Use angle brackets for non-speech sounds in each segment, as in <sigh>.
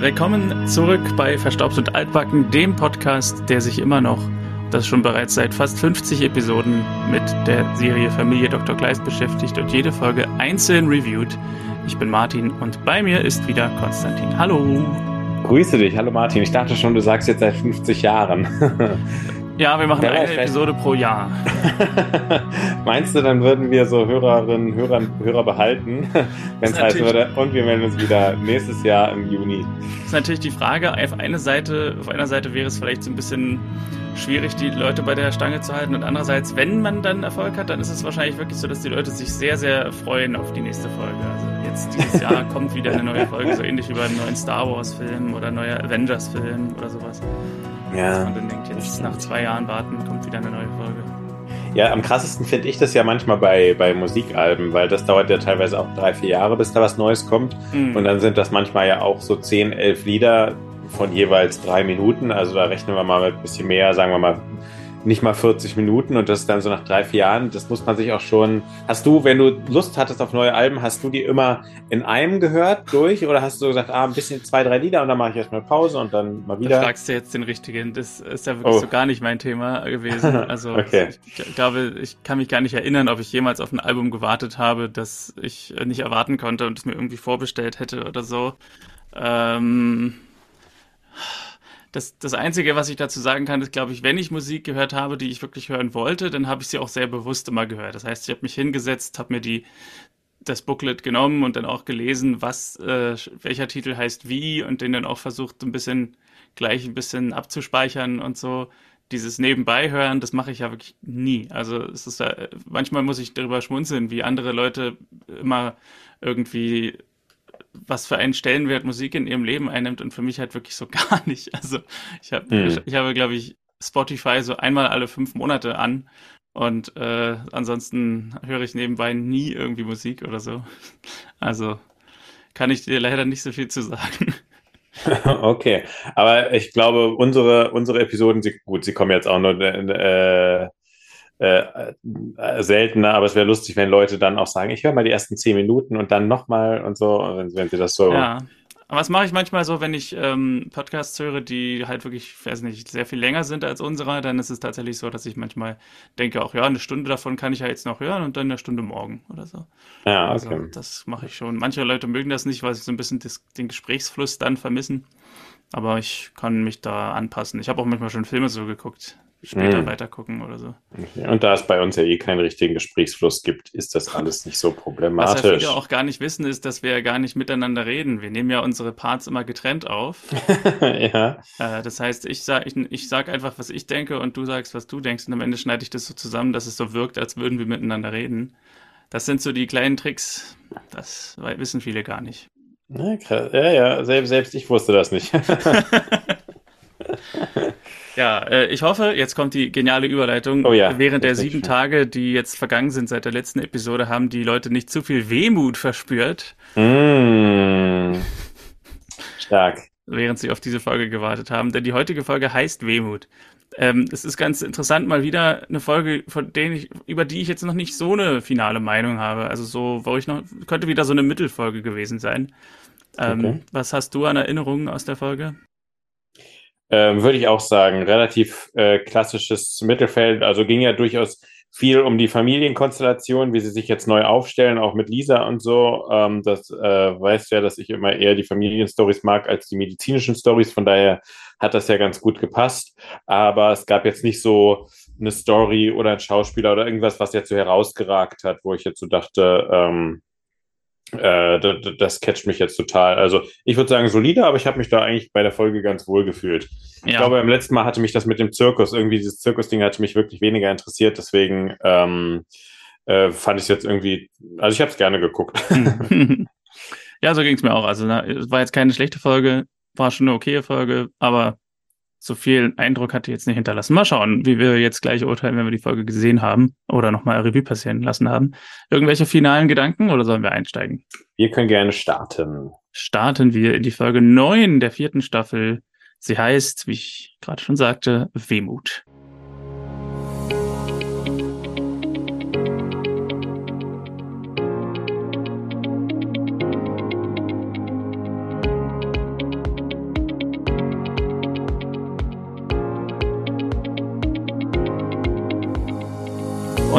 Willkommen zurück bei Verstaubt und Altbacken, dem Podcast, der sich immer noch, das schon bereits seit fast 50 Episoden, mit der Serie Familie Dr. Kleist beschäftigt und jede Folge einzeln reviewt. Ich bin Martin und bei mir ist wieder Konstantin. Hallo. Grüße dich, hallo Martin. Ich dachte schon, du sagst jetzt seit 50 Jahren. <laughs> Ja, wir machen ja, eine Episode pro Jahr. <laughs> Meinst du, dann würden wir so Hörerinnen, Hörer, Hörer behalten, <laughs> wenn es heißen würde, und wir melden uns wieder nächstes Jahr im Juni? Das ist natürlich die Frage. Auf, eine Seite, auf einer Seite wäre es vielleicht so ein bisschen schwierig, die Leute bei der Stange zu halten. Und andererseits, wenn man dann Erfolg hat, dann ist es wahrscheinlich wirklich so, dass die Leute sich sehr, sehr freuen auf die nächste Folge. Also jetzt dieses Jahr <laughs> kommt wieder eine neue Folge, so ähnlich wie beim neuen Star Wars-Film oder neuer Avengers-Film oder sowas. Ja. Und dann denkt, jetzt nach zwei Jahren warten, kommt wieder eine neue Folge. Ja, am krassesten finde ich das ja manchmal bei, bei Musikalben, weil das dauert ja teilweise auch drei, vier Jahre, bis da was Neues kommt. Mhm. Und dann sind das manchmal ja auch so zehn, elf Lieder von jeweils drei Minuten. Also da rechnen wir mal mit ein bisschen mehr, sagen wir mal nicht mal 40 Minuten und das dann so nach drei, vier Jahren, das muss man sich auch schon. Hast du, wenn du Lust hattest auf neue Alben, hast du die immer in einem gehört durch oder hast du gesagt, ah, ein bisschen zwei, drei Lieder und dann mache ich erstmal Pause und dann mal wieder? Da fragst du jetzt den richtigen. Das ist ja wirklich oh. so gar nicht mein Thema gewesen. <laughs> Also okay. ich glaube, ich kann mich gar nicht erinnern, ob ich jemals auf ein Album gewartet habe, das ich nicht erwarten konnte und es mir irgendwie vorbestellt hätte oder so. Ähm das, das Einzige, was ich dazu sagen kann, ist, glaube ich, wenn ich Musik gehört habe, die ich wirklich hören wollte, dann habe ich sie auch sehr bewusst immer gehört. Das heißt, ich habe mich hingesetzt, habe mir die, das Booklet genommen und dann auch gelesen, was, äh, welcher Titel heißt wie und den dann auch versucht, ein bisschen gleich ein bisschen abzuspeichern und so. Dieses Nebenbei hören, das mache ich ja wirklich nie. Also es ist ja, manchmal muss ich darüber schmunzeln, wie andere Leute immer irgendwie was für einen Stellenwert Musik in ihrem Leben einnimmt und für mich halt wirklich so <laughs> gar nicht. Also ich habe, hm. ich, ich habe, glaube ich, Spotify so einmal alle fünf Monate an und äh, ansonsten höre ich nebenbei nie irgendwie Musik oder so. <laughs> Also kann ich dir leider nicht so viel zu sagen. <laughs> Okay, aber ich glaube, unsere, unsere Episoden, sie, gut, sie kommen jetzt auch nur äh, äh, äh, seltener, aber es wäre lustig, wenn Leute dann auch sagen, ich höre mal die ersten zehn Minuten und dann nochmal und so, wenn, wenn sie das so. Ja. Aber was mache ich manchmal so, wenn ich ähm, Podcasts höre, die halt wirklich, weiß nicht, sehr viel länger sind als unsere, dann ist es tatsächlich so, dass ich manchmal denke, auch ja, eine Stunde davon kann ich ja jetzt noch hören und dann eine Stunde morgen oder so. Ja, also, okay. Also, das mache ich schon. Manche Leute mögen das nicht, weil sie so ein bisschen das, den Gesprächsfluss dann vermissen. Aber ich kann mich da anpassen. Ich habe auch manchmal schon Filme so geguckt, später hm. weitergucken oder so. Und da es bei uns ja eh keinen richtigen Gesprächsfluss gibt, ist das alles nicht so problematisch. Was ja viele auch gar nicht wissen, ist, dass wir ja gar nicht miteinander reden. Wir nehmen ja unsere Parts immer getrennt auf. <laughs> ja. Äh, das heißt, ich sage ich, ich sag einfach, was ich denke und du sagst, was du denkst und am Ende schneide ich das so zusammen, dass es so wirkt, als würden wir miteinander reden. Das sind so die kleinen Tricks, das wissen viele gar nicht. Ja, ja, ja selbst, selbst ich wusste das nicht. <laughs> <laughs> Ja, äh, ich hoffe, jetzt kommt die geniale Überleitung. Oh ja, Während der sieben Tage, die jetzt vergangen sind seit der letzten Episode, haben die Leute nicht zu viel Wehmut verspürt. Mm. Stark. Während sie auf diese Folge gewartet haben. Denn die heutige Folge heißt Wehmut. Ähm, es ist ganz interessant, mal wieder eine Folge, von denen ich, über die ich jetzt noch nicht so eine finale Meinung habe. Also so, wo ich noch, könnte wieder so eine Mittelfolge gewesen sein. Ähm, okay. Was hast du an Erinnerungen aus der Folge? Ähm, Würde ich auch sagen, relativ äh, klassisches Mittelfeld. Also ging ja durchaus viel um die Familienkonstellation, wie sie sich jetzt neu aufstellen, auch mit Lisa und so. Ähm, das äh, weißt ja, dass ich immer eher die Familienstories mag als die medizinischen Stories. Von daher hat das ja ganz gut gepasst. Aber es gab jetzt nicht so eine Story oder ein Schauspieler oder irgendwas, was jetzt so herausgeragt hat, wo ich jetzt so dachte, ähm, äh, das, das catcht mich jetzt total. Also ich würde sagen solide, aber ich habe mich da eigentlich bei der Folge ganz wohl gefühlt. Ja. Ich glaube, beim letzten Mal hatte mich das mit dem Zirkus, irgendwie dieses Zirkusding hatte mich wirklich weniger interessiert, deswegen ähm, äh, fand ich es jetzt irgendwie, also ich habe es gerne geguckt. <laughs> ja, so ging es mir auch. Also es war jetzt keine schlechte Folge, war schon eine okaye Folge, aber so viel Eindruck hat die jetzt nicht hinterlassen. Mal schauen, wie wir jetzt gleich urteilen, wenn wir die Folge gesehen haben oder nochmal Revue passieren lassen haben. Irgendwelche finalen Gedanken oder sollen wir einsteigen? Wir können gerne starten. Starten wir in die Folge 9 der vierten Staffel. Sie heißt, wie ich gerade schon sagte, Wehmut.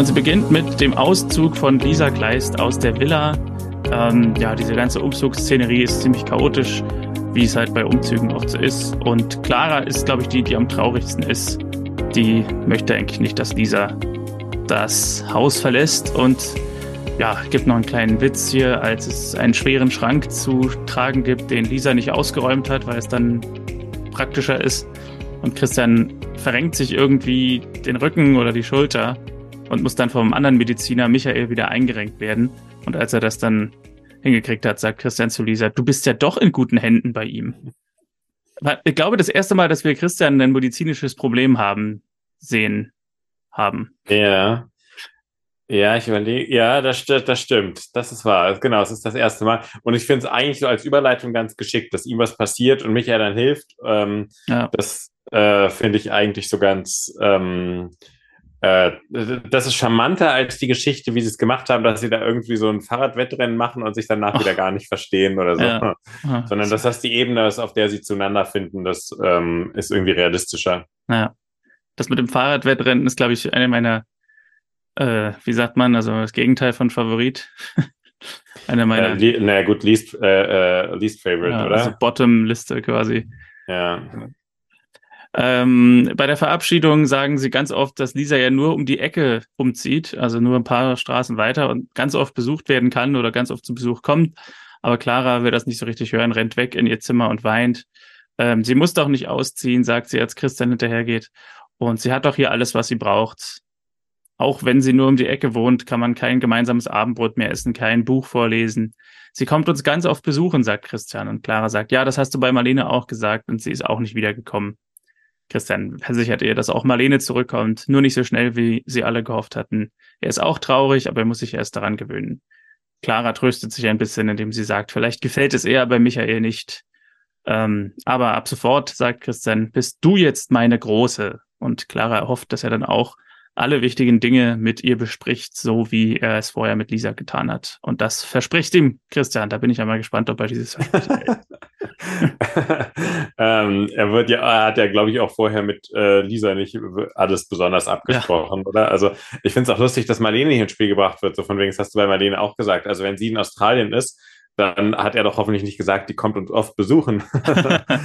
Und sie beginnt mit dem Auszug von Lisa Kleist aus der Villa. Ähm, ja, diese ganze Umzugsszenerie ist ziemlich chaotisch, wie es halt bei Umzügen oft so ist. Und Clara ist, glaube ich, die, die am traurigsten ist. Die möchte eigentlich nicht, dass Lisa das Haus verlässt und ja, gibt noch einen kleinen Witz hier, als es einen schweren Schrank zu tragen gibt, den Lisa nicht ausgeräumt hat, weil es dann praktischer ist. Und Christian verrenkt sich irgendwie den Rücken oder die Schulter und muss dann vom anderen Mediziner Michael wieder eingerenkt werden. Und als er das dann hingekriegt hat, sagt Christian zu Lisa, du bist ja doch in guten Händen bei ihm. Ich glaube, das erste Mal, dass wir Christian ein medizinisches Problem haben, sehen haben. Ja. Ja, ich überlege, ja, das, das stimmt. Das ist wahr. Genau, es ist das erste Mal. Und ich finde es eigentlich so als Überleitung ganz geschickt, dass ihm was passiert und Michael dann hilft. Ähm, ja. Das äh, finde ich eigentlich so ganz, ähm, äh, das ist charmanter als die Geschichte, wie sie es gemacht haben, dass sie da irgendwie so ein Fahrradwettrennen machen und sich danach Ach. wieder gar nicht verstehen oder so. Ja. <laughs> Sondern dass das die Ebene ist, auf der sie zueinander finden, das ähm, ist irgendwie realistischer. Ja. Das mit dem Fahrradwettrennen ist, glaube ich, eine meiner äh, wie sagt man, also das Gegenteil von Favorit. <laughs> Eine meiner. Äh, naja, gut, least, äh, äh, least favorite, ja, oder? Also Bottom-Liste quasi. Ja. Ähm, bei der Verabschiedung sagen sie ganz oft, dass Lisa ja nur um die Ecke umzieht, also nur ein paar Straßen weiter und ganz oft besucht werden kann oder ganz oft zu Besuch kommt. Aber Clara will das nicht so richtig hören, rennt weg in ihr Zimmer und weint. Ähm, sie muss doch nicht ausziehen, sagt sie, als Christian hinterhergeht. Und sie hat doch hier alles, was sie braucht. Auch wenn sie nur um die Ecke wohnt, kann man kein gemeinsames Abendbrot mehr essen, kein Buch vorlesen. Sie kommt uns ganz oft besuchen, sagt Christian. Und Clara sagt, ja, das hast du bei Marlene auch gesagt und sie ist auch nicht wiedergekommen. Christian versichert ihr, dass auch Marlene zurückkommt, nur nicht so schnell, wie sie alle gehofft hatten. Er ist auch traurig, aber er muss sich erst daran gewöhnen. Clara tröstet sich ein bisschen, indem sie sagt, vielleicht gefällt es eher bei Michael nicht. Ähm, aber ab sofort, sagt Christian, bist du jetzt meine Große. Und Clara erhofft, dass er dann auch alle wichtigen Dinge mit ihr bespricht, so wie er es vorher mit Lisa getan hat. Und das verspricht ihm Christian. Da bin ich einmal gespannt, ob er dieses <laughs> ähm, er wird ja, er hat ja, glaube ich, auch vorher mit äh, Lisa nicht alles besonders abgesprochen, ja. oder? Also ich finde es auch lustig, dass Marlene nicht ins Spiel gebracht wird. So von wegen, das hast du bei Marlene auch gesagt. Also wenn sie in Australien ist, dann hat er doch hoffentlich nicht gesagt, die kommt uns oft besuchen. <laughs>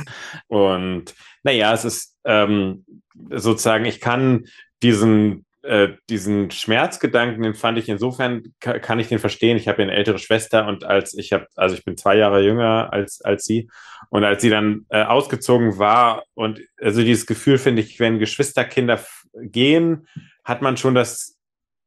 und naja, es ist ähm, sozusagen, ich kann diesen, äh, diesen Schmerzgedanken, den fand ich insofern, kann ich den verstehen. Ich habe eine ältere Schwester und als ich habe, also ich bin zwei Jahre jünger als, als sie. Und als sie dann äh, ausgezogen war und also dieses Gefühl, finde ich, wenn Geschwisterkinder gehen, hat man schon das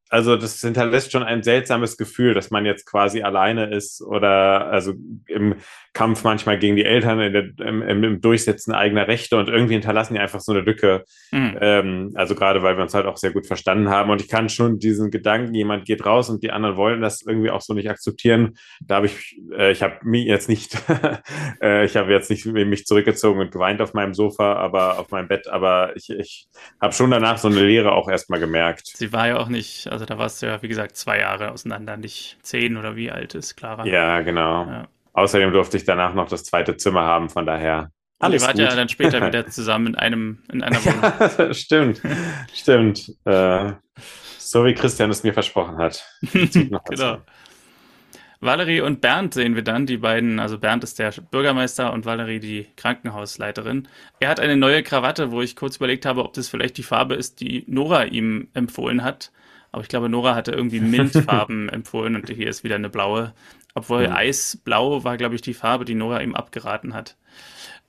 also das hinterlässt schon ein seltsames Gefühl, dass man jetzt quasi alleine ist oder also im Kampf manchmal gegen die Eltern, der, im, im, Durchsetzen eigener Rechte und irgendwie hinterlassen die einfach so eine Lücke. Mhm. Ähm, also gerade weil wir uns halt auch sehr gut verstanden haben und ich kann schon diesen Gedanken, jemand geht raus und die anderen wollen das irgendwie auch so nicht akzeptieren. Da habe ich, äh, ich habe mich jetzt nicht, <laughs> äh, ich habe jetzt nicht mich zurückgezogen und geweint auf meinem Sofa, aber auf meinem Bett, aber ich, ich habe schon danach so eine Leere auch erstmal gemerkt. Sie war ja auch nicht, also da warst du ja, wie gesagt, zwei Jahre auseinander, nicht zehn oder wie alt ist Clara. Ja, genau. Ja. Außerdem durfte ich danach noch das zweite Zimmer haben, von daher. Alles Und ihr wart ja dann später <laughs> wieder zusammen in einem, in einer Wohnung. <laughs> Stimmt, stimmt. Äh, so wie Christian es mir versprochen hat. <laughs> genau. Valerie und Bernd sehen wir dann, die beiden, also Bernd ist der Bürgermeister und Valerie die Krankenhausleiterin. Er hat eine neue Krawatte, wo ich kurz überlegt habe, ob das vielleicht die Farbe ist, die Nora ihm empfohlen hat. Aber ich glaube, Nora hatte irgendwie <laughs> Mintfarben empfohlen und hier ist wieder eine blaue. Obwohl mhm. Eisblau war, glaube ich, die Farbe, die Nora ihm abgeraten hat.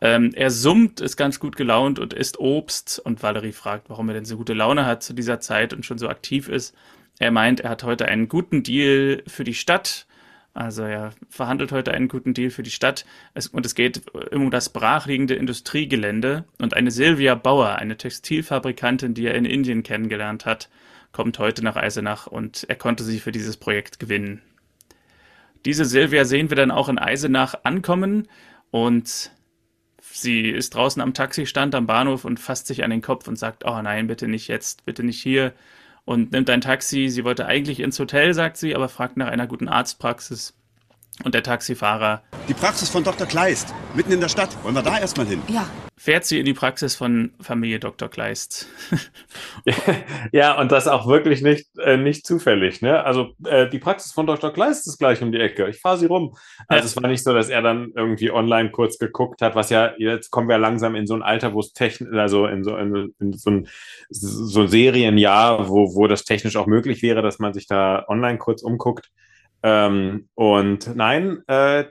Ähm, er summt, ist ganz gut gelaunt und isst Obst. Und Valerie fragt, warum er denn so gute Laune hat zu dieser Zeit und schon so aktiv ist. Er meint, er hat heute einen guten Deal für die Stadt. Also er verhandelt heute einen guten Deal für die Stadt. Es, und es geht um das brachliegende Industriegelände. Und eine Silvia Bauer, eine Textilfabrikantin, die er in Indien kennengelernt hat, kommt heute nach Eisenach und er konnte sie für dieses Projekt gewinnen. Diese Silvia sehen wir dann auch in Eisenach ankommen und sie ist draußen am Taxistand am Bahnhof und fasst sich an den Kopf und sagt, oh nein, bitte nicht jetzt, bitte nicht hier und nimmt ein Taxi. Sie wollte eigentlich ins Hotel, sagt sie, aber fragt nach einer guten Arztpraxis. Und der Taxifahrer Die Praxis von Dr. Kleist, mitten in der Stadt. Wollen wir da erstmal hin? Ja. Fährt sie in die Praxis von Familie Dr. Kleist. <laughs> ja, und das auch wirklich nicht, äh, nicht zufällig. Ne? Also äh, die Praxis von Dr. Kleist ist gleich um die Ecke. Ich fahre sie rum. Also ja. es war nicht so, dass er dann irgendwie online kurz geguckt hat, was ja, jetzt kommen wir langsam in so ein Alter, wo es technisch, also in so, in, in so ein so Serienjahr, wo, wo das technisch auch möglich wäre, dass man sich da online kurz umguckt. Ähm, und nein, äh,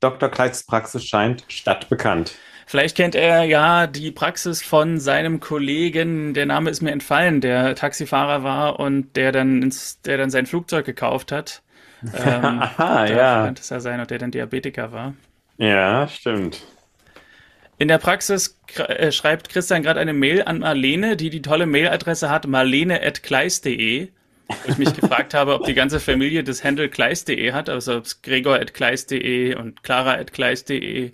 Dr. Kleids Praxis scheint stadtbekannt. Vielleicht kennt er ja die Praxis von seinem Kollegen, der Name ist mir entfallen, der Taxifahrer war und der dann ins, der dann sein Flugzeug gekauft hat. <laughs> Ähm, Aha, ja. Könnte es ja sein, und der dann Diabetiker war. Ja, stimmt. In der Praxis äh, schreibt Christian gerade eine Mail an Marlene, die die tolle Mailadresse hat, marlene.kleis.de ich mich gefragt habe, ob die ganze Familie das Handle kleist.de hat, also ob es gregor.kleist.de und clara.kleist.de,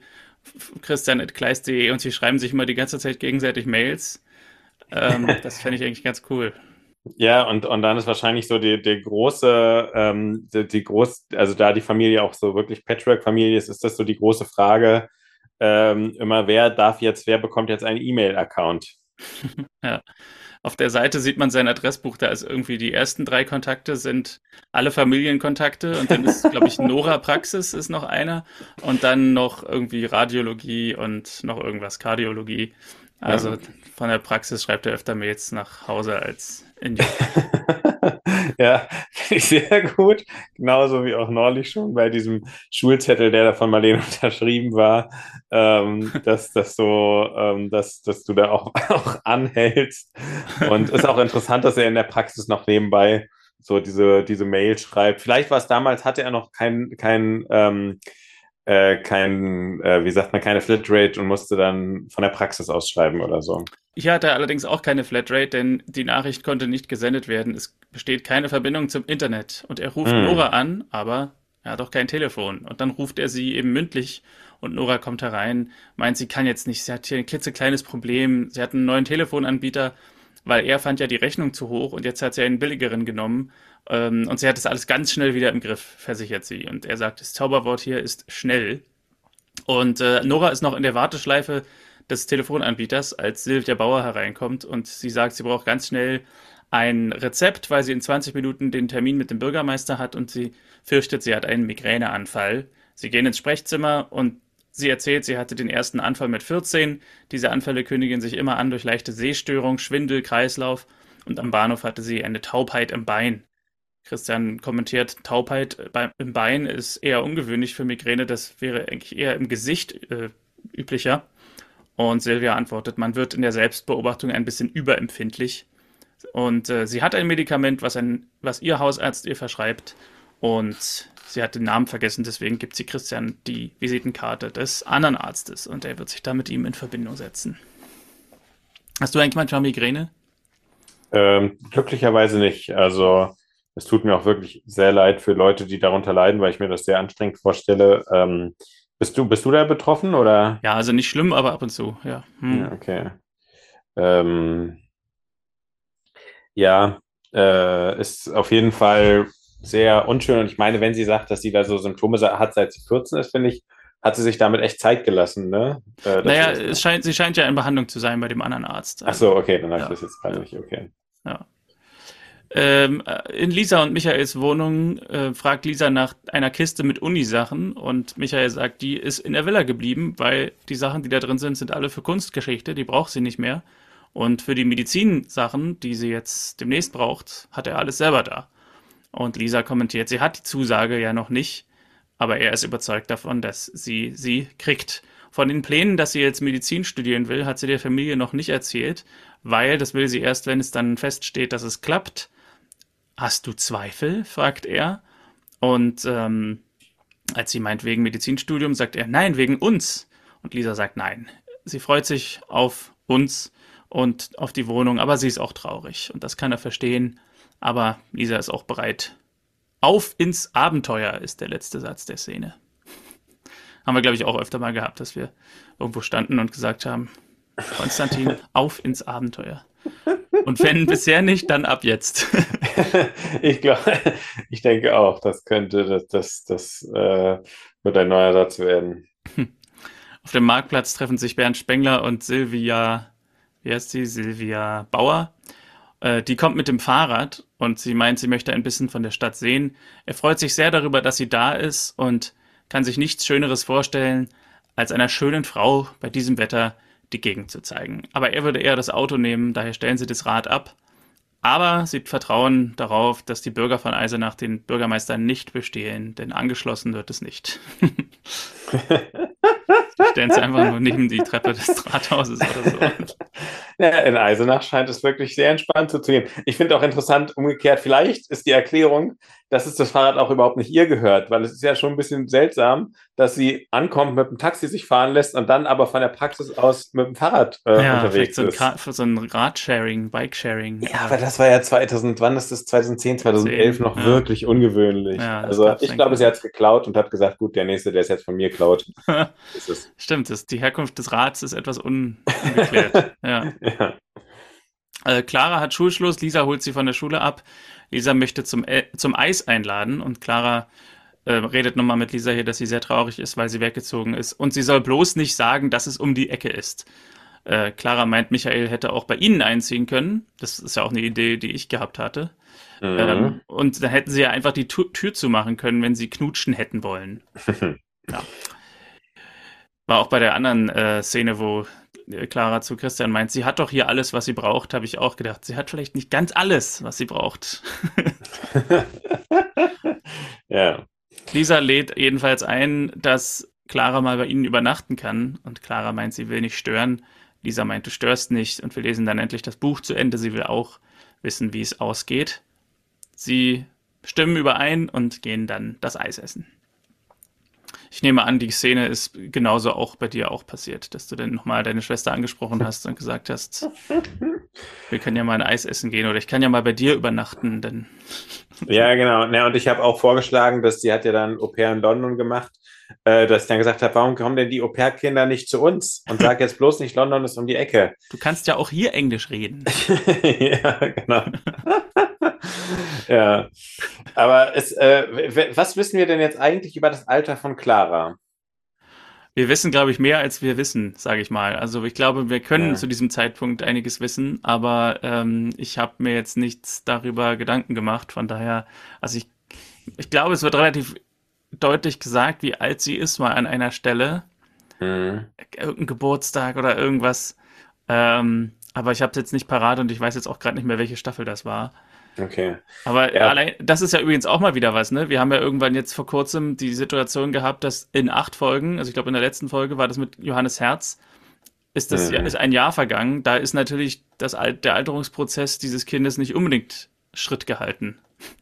christian.kleist.de und sie schreiben sich immer die ganze Zeit gegenseitig Mails. Ähm, <laughs> das fände ich eigentlich ganz cool. Ja, und, und dann ist wahrscheinlich so die, die große, ähm, die, die groß, also da die Familie auch so wirklich Patchwork-Familie ist, ist das so die große Frage, ähm, immer wer darf jetzt, wer bekommt jetzt einen E-Mail-Account? <laughs> ja. Auf der Seite sieht man sein Adressbuch, da ist irgendwie die ersten drei Kontakte sind alle Familienkontakte und dann ist, glaube ich, Nora Praxis ist noch einer und dann noch irgendwie Radiologie und noch irgendwas, Kardiologie. Also. Von der Praxis schreibt er öfter Mails nach Hause als in die. <laughs> ja, finde <laughs> ich sehr gut. Genauso wie auch neulich schon bei diesem Schulzettel, der da von Marlene <laughs> unterschrieben war, ähm, dass, dass, so, ähm, dass, dass du da auch, auch anhältst. Und ist auch interessant, dass er in der Praxis noch nebenbei so diese, diese Mail schreibt. Vielleicht war es damals, hatte er noch kein, kein ähm, äh, kein, äh, wie sagt man, keine Flatrate und musste dann von der Praxis ausschreiben oder so. Ich hatte allerdings auch keine Flatrate, denn die Nachricht konnte nicht gesendet werden. Es besteht keine Verbindung zum Internet. Und er ruft hm. Nora an, aber er hat auch kein Telefon. Und dann ruft er sie eben mündlich und Nora kommt herein, meint, sie kann jetzt nicht, sie hat hier ein klitzekleines Problem, sie hat einen neuen Telefonanbieter, weil er fand ja die Rechnung zu hoch und jetzt hat sie einen billigeren genommen ähm, und sie hat das alles ganz schnell wieder im Griff, versichert sie. Und er sagt, das Zauberwort hier ist schnell. Und äh, Nora ist noch in der Warteschleife des Telefonanbieters, als Silvia Bauer hereinkommt und sie sagt, sie braucht ganz schnell ein Rezept, weil sie in 20 Minuten den Termin mit dem Bürgermeister hat und sie fürchtet, sie hat einen Migräneanfall. Sie gehen ins Sprechzimmer und sie erzählt, sie hatte den ersten Anfall mit 14. Diese Anfälle kündigen sich immer an durch leichte Sehstörung, Schwindel, Kreislauf und am Bahnhof hatte sie eine Taubheit im Bein. Christian kommentiert, Taubheit im Bein ist eher ungewöhnlich für Migräne, das wäre eigentlich eher im Gesicht äh, üblicher. Und Silvia antwortet, man wird in der Selbstbeobachtung ein bisschen überempfindlich. Und äh, sie hat ein Medikament, was, ein, was ihr Hausarzt ihr verschreibt. Und sie hat den Namen vergessen, deswegen gibt sie Christian die Visitenkarte des anderen Arztes und er wird sich da mit ihm in Verbindung setzen. Hast du eigentlich manchmal Migräne? Ähm, glücklicherweise nicht. Also es tut mir auch wirklich sehr leid für Leute, die darunter leiden, weil ich mir das sehr anstrengend vorstelle. Ähm, bist du, bist du da betroffen oder? Ja, also nicht schlimm, aber ab und zu, ja. Hm. ja okay. Ähm, ja, äh, ist auf jeden Fall sehr unschön. Und ich meine, wenn sie sagt, dass sie da so Symptome hat, seit sie 14 ist, finde ich, hat sie sich damit echt Zeit gelassen, ne? Äh, naja, es scheint, sie scheint ja in Behandlung zu sein bei dem anderen Arzt. Ach so, okay, dann habe ich das jetzt gerade ja. nicht, okay. Ja. Ähm, in Lisa und Michaels Wohnung äh, fragt Lisa nach einer Kiste mit Unisachen und Michael sagt, die ist in der Villa geblieben, weil die Sachen, die da drin sind, sind alle für Kunstgeschichte, die braucht sie nicht mehr. Und für die Medizinsachen, die sie jetzt demnächst braucht, hat er alles selber da. Und Lisa kommentiert, sie hat die Zusage ja noch nicht, aber er ist überzeugt davon, dass sie sie kriegt. Von den Plänen, dass sie jetzt Medizin studieren will, hat sie der Familie noch nicht erzählt, weil das will sie erst, wenn es dann feststeht, dass es klappt. Hast du Zweifel? fragt er. Und ähm, als sie meint wegen Medizinstudium, sagt er nein, wegen uns. Und Lisa sagt nein. Sie freut sich auf uns und auf die Wohnung, aber sie ist auch traurig. Und das kann er verstehen. Aber Lisa ist auch bereit. Auf ins Abenteuer ist der letzte Satz der Szene. <laughs> Haben wir, glaube ich, auch öfter mal gehabt, dass wir irgendwo standen und gesagt haben, Konstantin, auf ins Abenteuer. Und wenn bisher nicht, dann ab jetzt. <laughs> <laughs> ich glaube, <laughs> ich denke auch, das könnte, das, das, das äh, Wird ein neuer Satz werden. <laughs> Auf dem Marktplatz treffen sich Bernd Spengler und Silvia, wie heißt sie? Silvia Bauer. Äh, die kommt mit dem Fahrrad und sie meint, sie möchte ein bisschen von der Stadt sehen. Er freut sich sehr darüber, dass sie da ist und kann sich nichts Schöneres vorstellen, als einer schönen Frau bei diesem Wetter die Gegend zu zeigen. Aber er würde eher das Auto nehmen, daher stellen sie das Rad ab. Aber sie vertrauen darauf, dass die Bürger von Eisenach den Bürgermeister nicht bestehlen, denn angeschlossen wird es nicht. <laughs> stellen sie einfach nur neben die Treppe des Rathauses oder so. <laughs> Ja, in Eisenach scheint es wirklich sehr entspannt zu gehen. Ich finde auch interessant, umgekehrt, vielleicht ist die Erklärung, dass es das Fahrrad auch überhaupt nicht ihr gehört, weil es ist ja schon ein bisschen seltsam, dass sie ankommt, mit dem Taxi sich fahren lässt und dann aber von der Praxis aus mit dem Fahrrad äh, ja, unterwegs so ist. Für so ein Radsharing, Bikesharing. Ja, aber das war ja 2000, wann ist das? 2010, 2011 10, noch ja. wirklich ungewöhnlich. Ja, also ich glaube, sie hat es geklaut und hat gesagt, gut, der nächste, der es jetzt von mir klaut. <laughs> Stimmt, das, die Herkunft des Rads ist etwas un ungeklärt. <laughs> ja. ja. Äh, Clara hat Schulschluss, Lisa holt sie von der Schule ab. Lisa möchte zum, äh, zum Eis einladen und Clara äh, redet nochmal mit Lisa hier, dass sie sehr traurig ist, weil sie weggezogen ist. Und sie soll bloß nicht sagen, dass es um die Ecke ist. Äh, Clara meint, Michael hätte auch bei ihnen einziehen können. Das ist ja auch eine Idee, die ich gehabt hatte. Mhm. Ähm, und dann hätten sie ja einfach die tu Tür zumachen können, wenn sie knutschen hätten wollen. <laughs> ja. War auch bei der anderen äh, Szene, wo Clara zu Christian meint, sie hat doch hier alles, was sie braucht, habe ich auch gedacht. Sie hat vielleicht nicht ganz alles, was sie braucht. <laughs> ja. Lisa lädt jedenfalls ein, dass Clara mal bei ihnen übernachten kann. Und Clara meint, sie will nicht stören. Lisa meint, du störst nicht. Und wir lesen dann endlich das Buch zu Ende. Sie will auch wissen, wie es ausgeht. Sie stimmen überein und gehen dann das Eis essen. Ich nehme an, die Szene ist genauso auch bei dir auch passiert, dass du dann nochmal deine Schwester angesprochen hast und gesagt hast, <laughs> wir können ja mal ein Eis essen gehen oder ich kann ja mal bei dir übernachten, denn. Ja, genau. Ja, und ich habe auch vorgeschlagen, dass sie hat ja dann Au pair in London gemacht, äh, dass ich dann gesagt habe, warum kommen denn die Au pair-Kinder nicht zu uns? Und sag jetzt bloß nicht, London ist um die Ecke. Du kannst ja auch hier Englisch reden. <laughs> ja, genau. <laughs> <laughs> ja. Aber es, äh, was wissen wir denn jetzt eigentlich über das Alter von Clara? Wir wissen, glaube ich, mehr als wir wissen, sage ich mal. Also ich glaube, wir können ja. zu diesem Zeitpunkt einiges wissen, aber ähm, ich habe mir jetzt nichts darüber Gedanken gemacht. Von daher, also ich, ich glaube, es wird relativ deutlich gesagt, wie alt sie ist, mal an einer Stelle. Mhm. Irgendein Geburtstag oder irgendwas. Ähm, aber ich habe es jetzt nicht parat und ich weiß jetzt auch gerade nicht mehr, welche Staffel das war. Okay. Aber ja. allein, das ist ja übrigens auch mal wieder was, ne? Wir haben ja irgendwann jetzt vor kurzem die Situation gehabt, dass in acht Folgen, also ich glaube in der letzten Folge war das mit Johannes Herz, ist das mhm. ist ein Jahr vergangen. Da ist natürlich das, der Alterungsprozess dieses Kindes nicht unbedingt Schritt gehalten.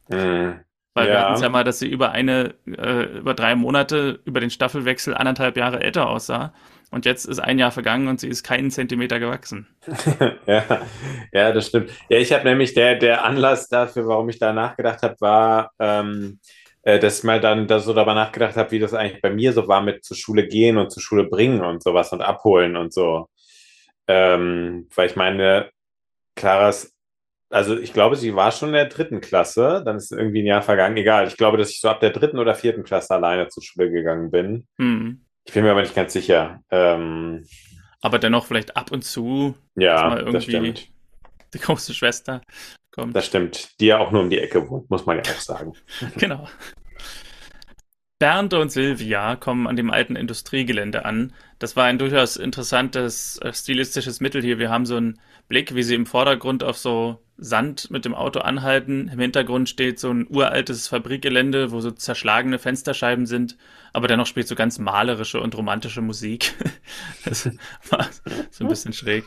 Mhm. Weil ja. wir hatten es ja mal, dass sie über eine, äh, über drei Monate über den Staffelwechsel anderthalb Jahre älter aussah. Und jetzt ist ein Jahr vergangen und sie ist keinen Zentimeter gewachsen. <laughs> ja, ja, das stimmt. Ja, ich habe nämlich der, der Anlass dafür, warum ich da nachgedacht habe, war, ähm, äh, dass ich mal dann da so darüber nachgedacht habe, wie das eigentlich bei mir so war mit zur Schule gehen und zur Schule bringen und sowas und abholen und so. Ähm, weil ich meine, Claras, also ich glaube, sie war schon in der dritten Klasse, dann ist irgendwie ein Jahr vergangen, egal. Ich glaube, dass ich so ab der dritten oder vierten Klasse alleine zur Schule gegangen bin. Mhm. Ich bin mir aber nicht ganz sicher. Ähm, aber dennoch vielleicht ab und zu ja, mal irgendwie die große Schwester kommt. Das stimmt. Die ja auch nur um die Ecke wohnt, muss man ja auch sagen. <laughs> genau. Bernd und Silvia kommen an dem alten Industriegelände an. Das war ein durchaus interessantes äh, stilistisches Mittel hier. Wir haben so einen Blick, wie sie im Vordergrund auf so Sand mit dem Auto anhalten. Im Hintergrund steht so ein uraltes Fabrikgelände, wo so zerschlagene Fensterscheiben sind, aber dennoch spielt so ganz malerische und romantische Musik. <laughs> das war so ein bisschen schräg.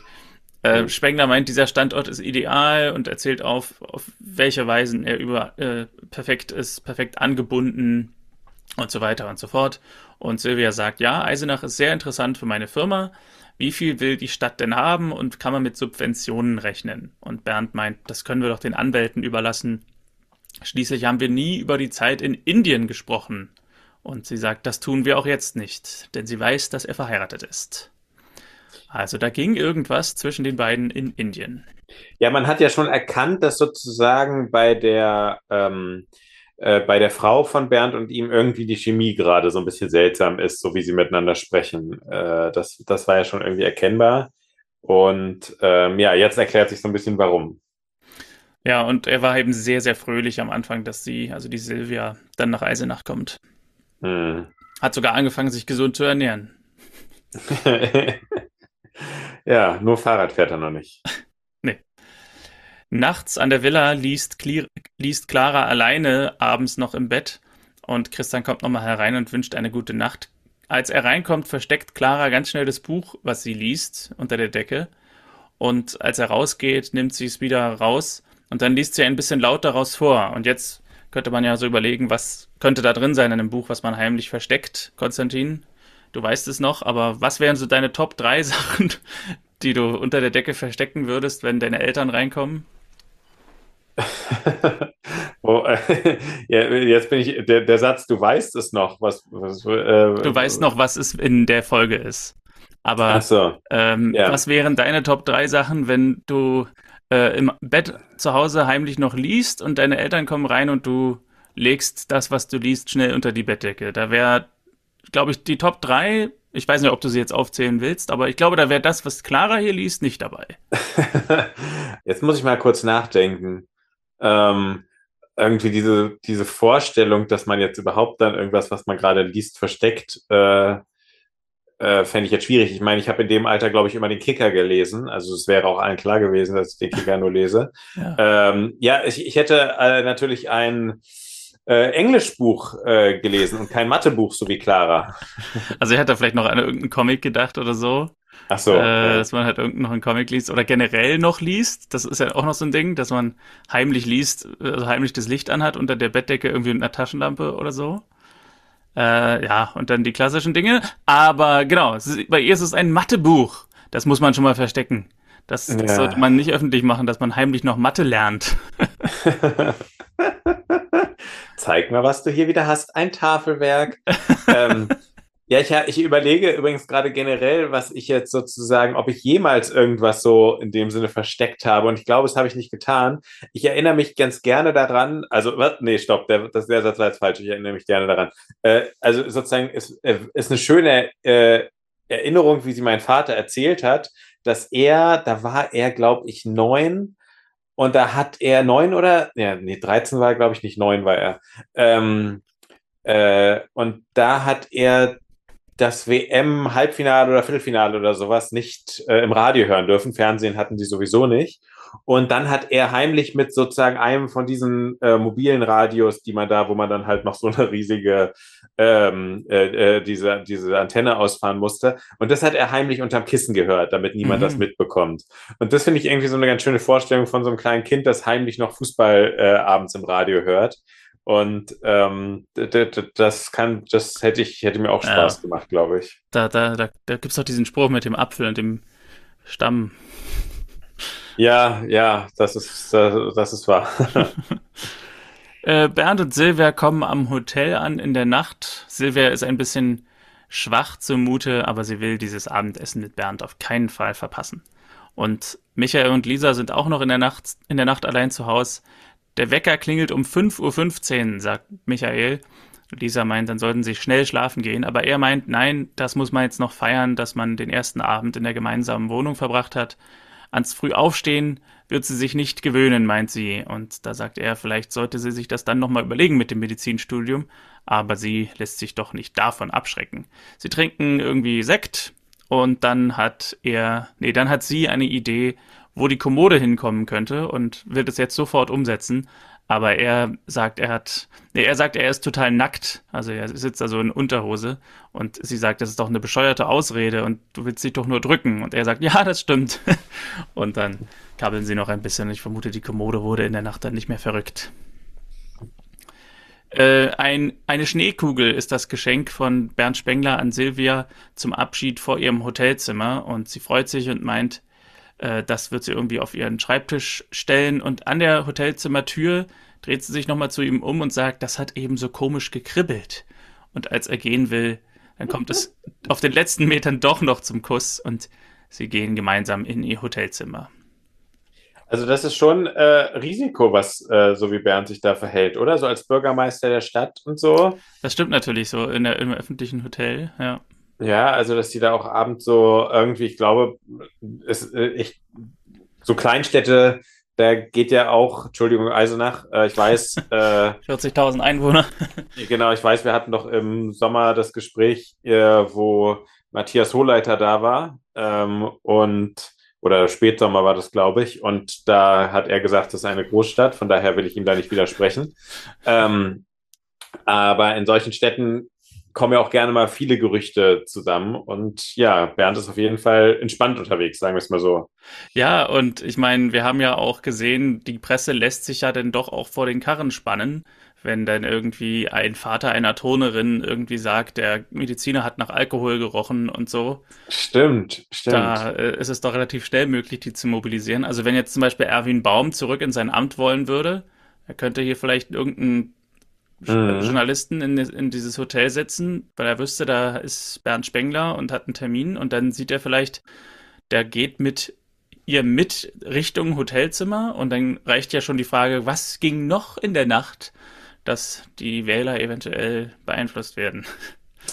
Äh, Spengler meint, dieser Standort ist ideal und erzählt auf, auf welche Weisen er über äh, perfekt ist, perfekt angebunden und so weiter und so fort. Und Silvia sagt, ja, Eisenach ist sehr interessant für meine Firma wie viel will die Stadt denn haben und kann man mit Subventionen rechnen? Und Bernd meint, das können wir doch den Anwälten überlassen. Schließlich haben wir nie über die Zeit in Indien gesprochen. Und sie sagt, das tun wir auch jetzt nicht, denn sie weiß, dass er verheiratet ist. Also da ging irgendwas zwischen den beiden in Indien. Ja, man hat ja schon erkannt, dass sozusagen bei der ähm, äh, bei der Frau von Bernd und ihm irgendwie die Chemie gerade so ein bisschen seltsam ist, so wie sie miteinander sprechen. Äh, das, das war ja schon irgendwie erkennbar. Und ähm, ja, jetzt erklärt sich so ein bisschen warum. Ja, und er war eben sehr, sehr fröhlich am Anfang, dass sie, also die Silvia, dann nach Eisenach kommt. Hm. Hat sogar angefangen, sich gesund zu ernähren. <laughs> ja, nur Fahrrad fährt er noch nicht. <laughs> Nachts an der Villa liest, liest Clara alleine abends noch im Bett und Christian kommt nochmal herein und wünscht eine gute Nacht. Als er reinkommt, versteckt Clara ganz schnell das Buch, was sie liest, unter der Decke. Und als er rausgeht, nimmt sie es wieder raus und dann liest sie ein bisschen laut daraus vor. Und jetzt könnte man ja so überlegen, was könnte da drin sein in einem Buch, was man heimlich versteckt, Konstantin? Du weißt es noch, aber was wären so deine Top 3 Sachen, <laughs> die du unter der Decke verstecken würdest, wenn deine Eltern reinkommen? <laughs> oh, äh, <laughs> jetzt bin ich, der, der Satz, du weißt es noch, was. was äh, du weißt noch, was es in der Folge ist. Aber so, ähm, ja. was wären deine Top 3 Sachen, wenn du äh, im Bett zu Hause heimlich noch liest und deine Eltern kommen rein und du legst das, was du liest, schnell unter die Bettdecke. Da wäre, glaube ich, die Top 3, ich weiß nicht, ob du sie jetzt aufzählen willst, aber ich glaube, da wäre das, was Clara hier liest, nicht dabei. <laughs> jetzt muss ich mal kurz nachdenken. Ähm, irgendwie diese, diese Vorstellung, dass man jetzt überhaupt dann irgendwas, was man gerade liest, versteckt, äh, äh, fände ich jetzt schwierig. Ich meine, ich habe in dem Alter, glaube ich, immer den Kicker gelesen. Also es wäre auch allen klar gewesen, dass ich den Kicker nur lese. Ja, ähm, ja ich, ich hätte äh, natürlich ein äh, Englischbuch äh, gelesen und kein Mathebuch, so wie Clara. Also er hätte vielleicht noch an irgendeinen Comic gedacht oder so. Ach so. Äh, ja. Dass man halt irgendeinen noch einen Comic liest oder generell noch liest. Das ist ja auch noch so ein Ding, dass man heimlich liest, also heimlich das Licht anhat unter der Bettdecke irgendwie mit einer Taschenlampe oder so. Äh, ja, und dann die klassischen Dinge. Aber genau, ist, bei ihr ist es ein Mathebuch. Das muss man schon mal verstecken. Das, das ja. sollte man nicht öffentlich machen, dass man heimlich noch Mathe lernt. <laughs> Zeig mal, was du hier wieder hast. Ein Tafelwerk. ähm, <laughs> ja, ich, ich überlege übrigens gerade generell, was ich jetzt sozusagen, ob ich jemals irgendwas so in dem Sinne versteckt habe. Und ich glaube, das habe ich nicht getan. Ich erinnere mich ganz gerne daran, also, was? Nee, stopp, der, das, der Satz war jetzt falsch. Ich erinnere mich gerne daran. Äh, also sozusagen ist, äh, ist eine schöne äh, Erinnerung, wie sie mein Vater erzählt hat, dass er, da war er, glaube ich, neun. Und da hat er neun oder, ja, nee, 13 war er, glaube ich, nicht neun war er. Ähm, äh, und da hat er das WM-Halbfinale oder Viertelfinale oder sowas nicht äh, im Radio hören dürfen. Fernsehen hatten die sowieso nicht. Und dann hat er heimlich mit sozusagen einem von diesen äh, mobilen Radios, die man da, wo man dann halt noch so eine riesige ähm, äh, äh, diese, diese Antenne ausfahren musste. Und das hat er heimlich unterm Kissen gehört, damit niemand mhm. das mitbekommt. Und das finde ich irgendwie so eine ganz schöne Vorstellung von so einem kleinen Kind, das heimlich noch Fußball äh, abends im Radio hört. Und ähm, das kann, das hätte ich, hätte mir auch Spaß ja. gemacht, glaube ich. Da, da, da, da gibt es doch diesen Spruch mit dem Apfel und dem Stamm. Ja, ja, das ist, das, ist wahr. <laughs> äh, Bernd und Silvia kommen am Hotel an in der Nacht. Silvia ist ein bisschen schwach zumute, aber sie will dieses Abendessen mit Bernd auf keinen Fall verpassen. Und Michael und Lisa sind auch noch in der Nacht, in der Nacht allein zu Hause. Der Wecker klingelt um 5.15 Uhr, sagt Michael. Lisa meint, dann sollten sie schnell schlafen gehen, aber er meint, nein, das muss man jetzt noch feiern, dass man den ersten Abend in der gemeinsamen Wohnung verbracht hat. Ans Frühaufstehen wird sie sich nicht gewöhnen, meint sie. Und da sagt er, vielleicht sollte sie sich das dann nochmal überlegen mit dem Medizinstudium, aber sie lässt sich doch nicht davon abschrecken. Sie trinken irgendwie Sekt und dann hat er, nee, dann hat sie eine Idee, wo die Kommode hinkommen könnte und will es jetzt sofort umsetzen. Aber er sagt, er hat, nee, er sagt, er ist total nackt. Also er sitzt also in Unterhose und sie sagt, das ist doch eine bescheuerte Ausrede und du willst dich doch nur drücken. Und er sagt, ja, das stimmt. <laughs> und dann kabbeln sie noch ein bisschen. Ich vermute, die Kommode wurde in der Nacht dann nicht mehr verrückt. Äh, ein, eine Schneekugel ist das Geschenk von Bernd Spengler an Silvia zum Abschied vor ihrem Hotelzimmer und sie freut sich und meint, äh, das wird sie irgendwie auf ihren Schreibtisch stellen und an der Hotelzimmertür dreht sie sich nochmal zu ihm um und sagt, das hat eben so komisch gekribbelt. Und als er gehen will, dann kommt es auf den letzten Metern doch noch zum Kuss und sie gehen gemeinsam in ihr Hotelzimmer. Also das ist schon äh, Risiko, was äh, so wie Bernd sich da verhält, oder? So als Bürgermeister der Stadt und so. Das stimmt natürlich so in der, im öffentlichen Hotel, ja. Ja, also dass die da auch abends so irgendwie, ich glaube, es, äh, ich, so Kleinstädte, da geht ja auch, Entschuldigung, Eisenach, äh, ich weiß. <laughs> Äh, 40.000 Einwohner. <laughs> genau, ich weiß, wir hatten doch im Sommer das Gespräch, äh, wo Matthias Hohleiter da war ähm, und oder Spätsommer war das, glaube ich. Und da hat er gesagt, das ist eine Großstadt, von daher will ich ihm da nicht widersprechen. Ähm, aber in solchen Städten kommen ja auch gerne mal viele Gerüchte zusammen. Und ja, Bernd ist auf jeden Fall entspannt unterwegs, sagen wir es mal so. Ja, und ich meine, wir haben ja auch gesehen, die Presse lässt sich ja dann doch auch vor den Karren spannen wenn dann irgendwie ein Vater einer Turnerin irgendwie sagt, der Mediziner hat nach Alkohol gerochen und so. Stimmt, stimmt. Da äh, ist es doch relativ schnell möglich, die zu mobilisieren. Also wenn jetzt zum Beispiel Erwin Baum zurück in sein Amt wollen würde, er könnte hier vielleicht irgendeinen mhm. Journalisten in, in dieses Hotel setzen, weil er wüsste, da ist Bernd Spengler und hat einen Termin und dann sieht er vielleicht, der geht mit ihr mit Richtung Hotelzimmer und dann reicht ja schon die Frage, was ging noch in der Nacht? dass die Wähler eventuell beeinflusst werden.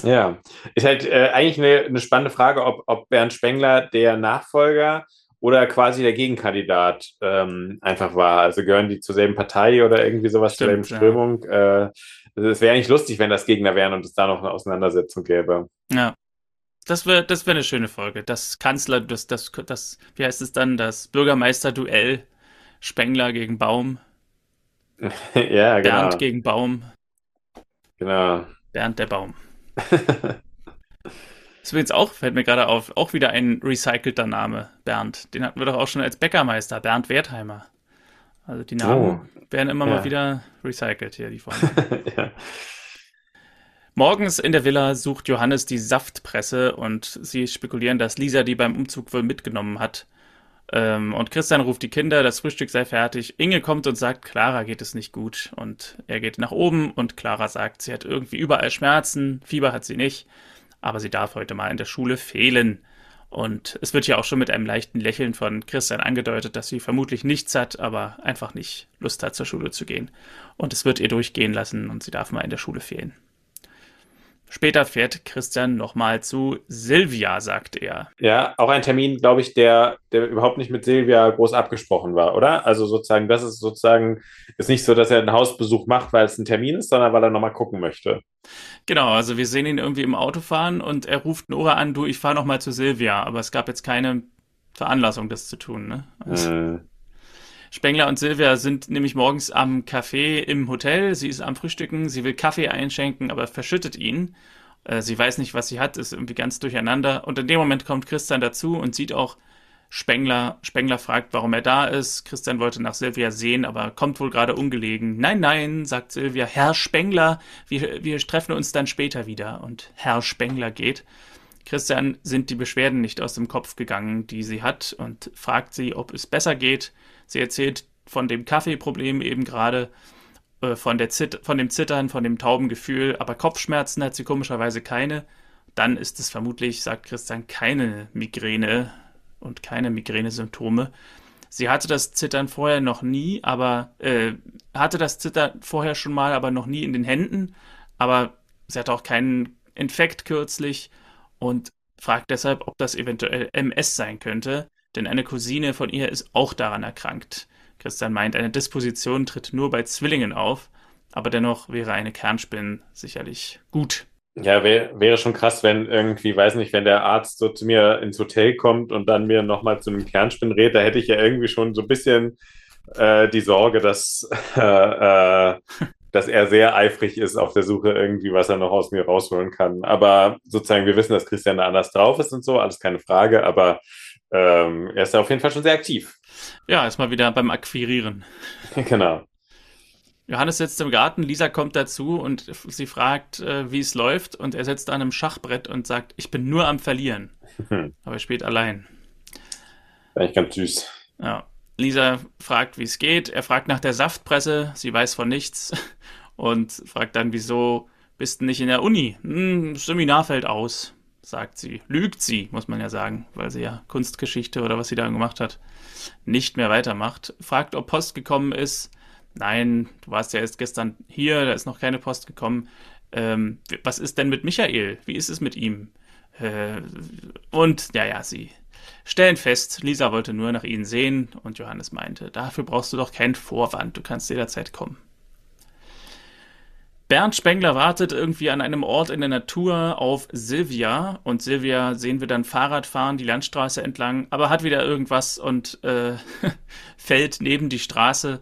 Ja, ist halt äh, eigentlich eine, eine, spannende Frage, ob, ob Bernd Spengler der Nachfolger oder quasi der Gegenkandidat ähm, einfach war. Also gehören die zur selben Partei oder irgendwie sowas, Stimmt, zur selben Strömung. Ja. Äh, es wäre eigentlich lustig, wenn das Gegner wären und es da noch eine Auseinandersetzung gäbe. Ja. Das wäre das wär eine schöne Folge. Das Kanzler, das, das, das, wie heißt es dann, das Bürgermeister-Duell Spengler gegen Baum. <laughs> ja, genau. Bernd gegen Baum. Genau. Bernd der Baum. <laughs> Das ist übrigens auch, fällt mir gerade auf, auch wieder ein recycelter Name, Bernd. Den hatten wir doch auch schon als Bäckermeister, Bernd Wertheimer. Also die Namen oh. werden immer ja. mal wieder recycelt hier, die Freunde. <laughs> ja. Morgens in der Villa sucht Johannes die Saftpresse und sie spekulieren, dass Lisa die beim Umzug wohl mitgenommen hat. Ähm, und Christian ruft die Kinder, das Frühstück sei fertig. Inge kommt und sagt, Clara geht es nicht gut. Und er geht nach oben und Clara sagt, sie hat irgendwie überall Schmerzen, Fieber hat sie nicht, aber sie darf heute mal in der Schule fehlen. Und es wird ja auch schon mit einem leichten Lächeln von Christian angedeutet, dass sie vermutlich nichts hat, aber einfach nicht Lust hat, zur Schule zu gehen. Und es wird ihr durchgehen lassen und sie darf mal in der Schule fehlen. Später fährt Christian nochmal zu Silvia, sagt er. Ja, auch ein Termin, glaube ich, der, der überhaupt nicht mit Silvia groß abgesprochen war, oder? Also sozusagen, das ist sozusagen, ist nicht so, dass er einen Hausbesuch macht, weil es ein Termin ist, sondern weil er nochmal gucken möchte. Genau, also wir sehen ihn irgendwie im Auto fahren und er ruft Nora an, du, ich fahre nochmal zu Silvia, aber es gab jetzt keine Veranlassung, das zu tun, ne? Also, hm. Spengler und Silvia sind nämlich morgens am Café im Hotel. Sie ist am Frühstücken, sie will Kaffee einschenken, aber verschüttet ihn. Äh, sie weiß nicht, was sie hat, ist irgendwie ganz durcheinander. Und in dem Moment kommt Christian dazu und sieht auch Spengler. Spengler fragt, warum er da ist. Christian wollte nach Silvia sehen, aber kommt wohl gerade ungelegen. Nein, nein, sagt Silvia. Herr Spengler, wir, wir treffen uns dann später wieder. Und Herr Spengler geht. Christian sind die Beschwerden nicht aus dem Kopf gegangen, die sie hat, und fragt sie, ob es besser geht. Sie erzählt von dem Kaffeeproblem eben gerade, äh, von, der von dem Zittern, von dem tauben Gefühl, aber Kopfschmerzen hat sie komischerweise keine. Dann ist es vermutlich, sagt Christian, keine Migräne und keine Migränesymptome. Sie hatte das Zittern vorher noch nie, aber äh, hatte das Zittern vorher schon mal, aber noch nie in den Händen. Aber sie hatte auch keinen Infekt kürzlich und fragt deshalb, ob das eventuell MS sein könnte denn eine Cousine von ihr ist auch daran erkrankt. Christian meint, eine Disposition tritt nur bei Zwillingen auf, aber dennoch wäre eine Kernspin sicherlich gut. Ja, wär, wäre schon krass, wenn irgendwie, weiß nicht, wenn der Arzt so zu mir ins Hotel kommt und dann mir nochmal zu einem Kernspin redet, da hätte ich ja irgendwie schon so ein bisschen äh, die Sorge, dass, äh, <laughs> äh, dass er sehr eifrig ist auf der Suche irgendwie, was er noch aus mir rausholen kann. Aber sozusagen, wir wissen, dass Christian da anders drauf ist und so, alles keine Frage, aber ähm, er ist auf jeden Fall schon sehr aktiv. Ja, ist mal wieder beim Akquirieren. <laughs> genau. Johannes sitzt im Garten, Lisa kommt dazu und sie fragt, äh, wie es läuft, und er sitzt an einem Schachbrett und sagt, ich bin nur am Verlieren. <laughs> Aber er spielt allein. Eigentlich ganz süß. Ja. Lisa fragt, wie es geht. Er fragt nach der Saftpresse. Sie weiß von nichts. <laughs> Und fragt dann, wieso bist du nicht in der Uni? Hm, Seminar fällt aus sagt sie. Lügt sie, muss man ja sagen, weil sie ja Kunstgeschichte oder was sie da gemacht hat, nicht mehr weitermacht. Fragt, ob Post gekommen ist. Nein, du warst ja erst gestern hier, da ist noch keine Post gekommen. Ähm, was ist denn mit Michael? Wie ist es mit ihm? Äh, und ja, ja, sie stellen fest, Lisa wollte nur nach ihnen sehen und Johannes meinte, dafür brauchst du doch keinen Vorwand, du kannst jederzeit kommen. Bernd Spengler wartet irgendwie an einem Ort in der Natur auf Silvia und Silvia sehen wir dann Fahrrad fahren die Landstraße entlang, aber hat wieder irgendwas und äh, <laughs> fällt neben die Straße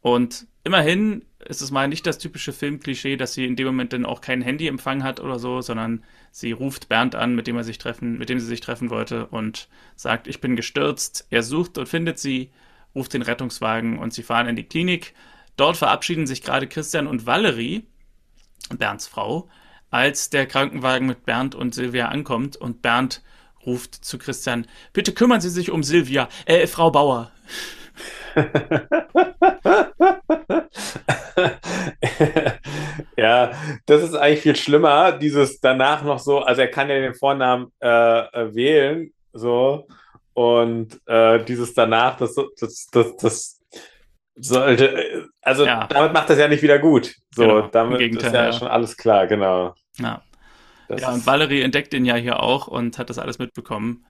und immerhin ist es mal nicht das typische Filmklischee, dass sie in dem Moment dann auch kein Handyempfang hat oder so, sondern sie ruft Bernd an, mit dem er sich treffen, mit dem sie sich treffen wollte und sagt, ich bin gestürzt. Er sucht und findet sie, ruft den Rettungswagen und sie fahren in die Klinik. Dort verabschieden sich gerade Christian und Valerie Bernds Frau, als der Krankenwagen mit Bernd und Silvia ankommt und Bernd ruft zu Christian, bitte kümmern Sie sich um Silvia, äh, Frau Bauer. <laughs> ja, das ist eigentlich viel schlimmer, dieses danach noch so, also er kann ja den Vornamen äh, äh wählen, so, und äh, dieses danach, das, das, das, das sollte, also ja. damit macht das ja nicht wieder gut. So, genau, damit ist ja, ja, schon alles klar, genau. Ja. ja, und Valerie entdeckt ihn ja hier auch und hat das alles mitbekommen.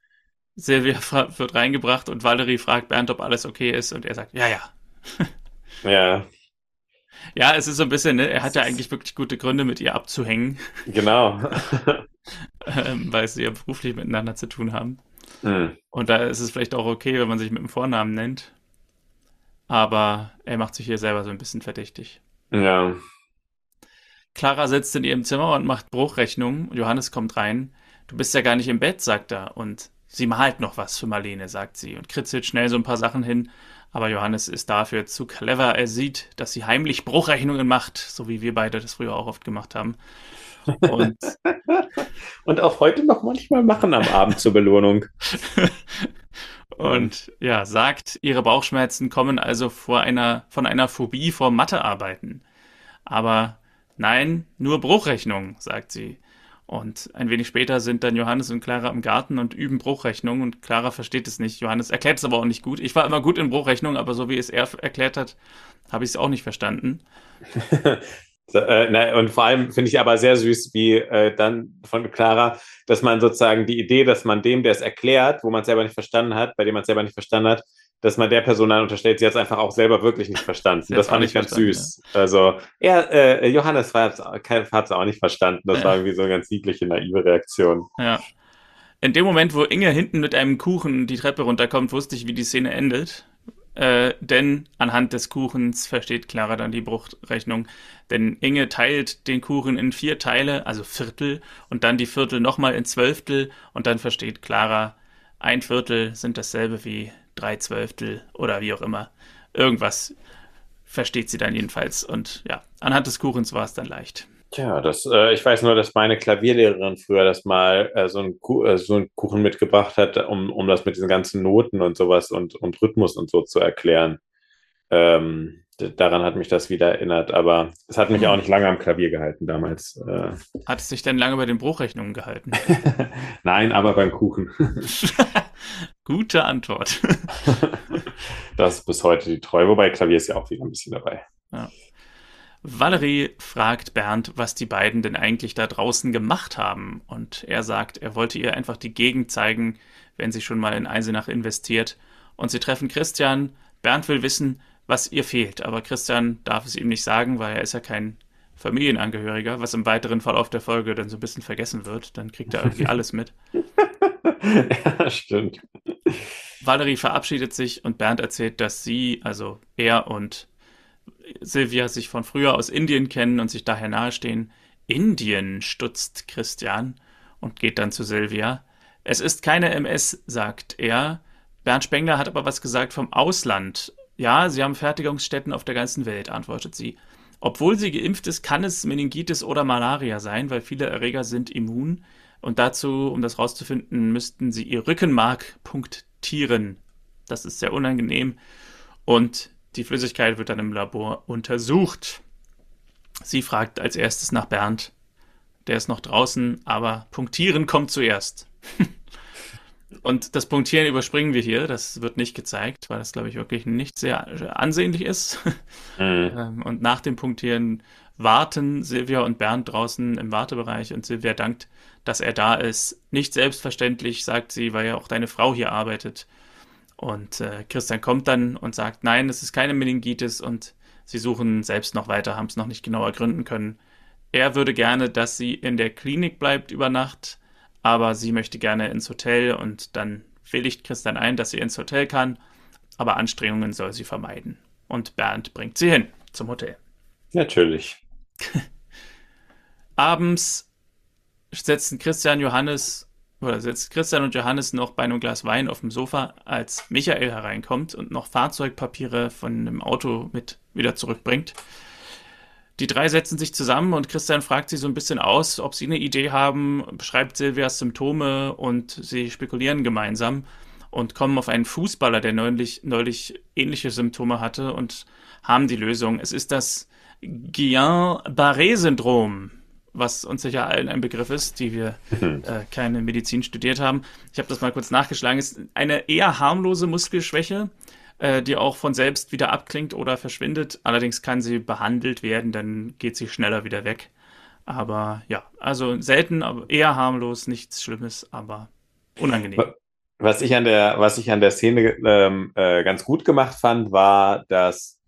Silvia <laughs> wird reingebracht und Valerie fragt Bernd, ob alles okay ist und er sagt, ja, ja. <laughs> ja. Ja, es ist so ein bisschen, ne, er hat ja eigentlich wirklich gute Gründe, mit ihr abzuhängen. <laughs> Genau. ähm, weil sie ja beruflich miteinander zu tun haben. Mhm. Und da ist es vielleicht auch okay, wenn man sich mit dem Vornamen nennt aber er macht sich hier selber so ein bisschen verdächtig. Ja. Clara sitzt in ihrem Zimmer und macht Bruchrechnungen. Johannes kommt rein. Du bist ja gar nicht im Bett, sagt er. Und sie malt noch was für Marlene, sagt sie und kritzelt schnell so ein paar Sachen hin. Aber Johannes ist dafür zu clever. Er sieht, dass sie heimlich Bruchrechnungen macht, so wie wir beide das früher auch oft gemacht haben. Und, <laughs> und auch heute noch manchmal machen am Abend zur Belohnung. <laughs> Und ja, sagt, ihre Bauchschmerzen kommen also vor einer, von einer Phobie vor Mathearbeiten. Aber nein, nur Bruchrechnung, sagt sie. Und ein wenig später sind dann Johannes und Clara im Garten und üben Bruchrechnung und Clara versteht es nicht. Johannes erklärt es aber auch nicht gut. Ich war immer gut in Bruchrechnung, aber so wie es er erklärt hat, habe ich es auch nicht verstanden. <laughs> Äh, na, und vor allem finde ich aber sehr süß, wie äh, dann von Clara, dass man sozusagen die Idee, dass man dem, der es erklärt, wo man es selber nicht verstanden hat, bei dem man es selber nicht verstanden hat, dass man der Person dann unterstellt, sie hat es einfach auch selber wirklich nicht verstanden. das fand ich ganz süß. Ja. Also, ja, äh, Johannes hat es auch nicht verstanden. Das ja. war irgendwie so eine ganz niedliche, naive Reaktion. Ja. In dem Moment, wo Inge hinten mit einem Kuchen die Treppe runterkommt, wusste ich, wie die Szene endet. Äh, denn anhand des Kuchens versteht Clara dann die Bruchrechnung. Denn Inge teilt den Kuchen in vier Teile, also Viertel, und dann die Viertel nochmal in Zwölftel, und dann versteht Clara, ein Viertel sind dasselbe wie drei Zwölftel oder wie auch immer. Irgendwas versteht sie dann jedenfalls. Und ja, anhand des Kuchens war es dann leicht. Tja, das, äh, ich weiß nur, dass meine Klavierlehrerin früher das mal äh, so, einen äh, so einen Kuchen mitgebracht hat, um, um das mit diesen ganzen Noten und sowas und, und Rhythmus und so zu erklären. Ähm, daran hat mich das wieder erinnert, aber es hat mich auch nicht lange am Klavier gehalten damals. Äh. Hat es sich denn lange bei den Bruchrechnungen gehalten? <laughs> Nein, aber beim Kuchen. <laughs> Gute Antwort. <laughs> das ist bis heute die Treue, wobei Klavier ist ja auch wieder ein bisschen dabei. Ja. Valerie fragt Bernd, was die beiden denn eigentlich da draußen gemacht haben. Und er sagt, er wollte ihr einfach die Gegend zeigen, wenn sie schon mal in Eisenach investiert. Und sie treffen Christian. Bernd will wissen, was ihr fehlt. Aber Christian darf es ihm nicht sagen, weil er ist ja kein Familienangehöriger, was im weiteren Verlauf der Folge dann so ein bisschen vergessen wird. Dann kriegt er irgendwie <laughs> alles mit. ja, stimmt. Valerie verabschiedet sich und Bernd erzählt, dass sie, also er und Silvia sich von früher aus Indien kennen und sich daher nahestehen. Indien, stutzt Christian und geht dann zu Silvia. Es ist keine MS, sagt er. Bernd Spengler hat aber was gesagt vom Ausland. Ja, sie haben Fertigungsstätten auf der ganzen Welt, antwortet sie. Obwohl sie geimpft ist, kann es Meningitis oder Malaria sein, weil viele Erreger sind immun. Und dazu, um das rauszufinden, müssten sie ihr Rückenmark punktieren. Das ist sehr unangenehm. Und die Flüssigkeit wird dann im Labor untersucht. Sie fragt als erstes nach Bernd. der ist noch draußen, aber punktieren kommt zuerst. <laughs> Und das Punktieren überspringen wir hier, das wird nicht gezeigt, weil das, glaube ich, wirklich nicht sehr ansehnlich ist. <laughs> Mhm. Ähm, und nach dem Punktieren warten Silvia und Bernd draußen im Wartebereich und Silvia dankt, dass er da ist. Nicht selbstverständlich, sagt sie, weil ja auch deine Frau hier arbeitet. Und äh, Christian kommt dann und sagt, nein, es ist keine Meningitis und sie suchen selbst noch weiter, haben es noch nicht genau ergründen können. Er würde gerne, dass sie in der Klinik bleibt über Nacht, aber sie möchte gerne ins Hotel und dann willigt Christian ein, dass sie ins Hotel kann, aber Anstrengungen soll sie vermeiden. Und Bernd bringt sie hin zum Hotel. Natürlich. <laughs> Abends setzen Christian, Johannes oder sitzt Christian und Johannes noch bei einem Glas Wein auf dem Sofa, als Michael hereinkommt und noch Fahrzeugpapiere von einem Auto mit wieder zurückbringt. Die drei setzen sich zusammen und Christian fragt sie so ein bisschen aus, ob sie eine Idee haben, beschreibt Silvias Symptome und sie spekulieren gemeinsam und kommen auf einen Fußballer, der neulich, neulich ähnliche Symptome hatte und haben die Lösung. Es ist das Guillain-Barré-Syndrom was uns sicher allen ein Begriff ist, die wir mhm. äh, keine Medizin studiert haben. Ich habe das mal kurz nachgeschlagen. Es ist eine eher harmlose Muskelschwäche, äh, die auch von selbst wieder abklingt oder verschwindet. Allerdings kann sie behandelt werden, dann geht sie schneller wieder weg. Aber ja, also selten, aber eher harmlos, nichts Schlimmes, aber unangenehm. Was ich an der, was ich an der Szene ähm, äh, ganz gut gemacht fand, war, dass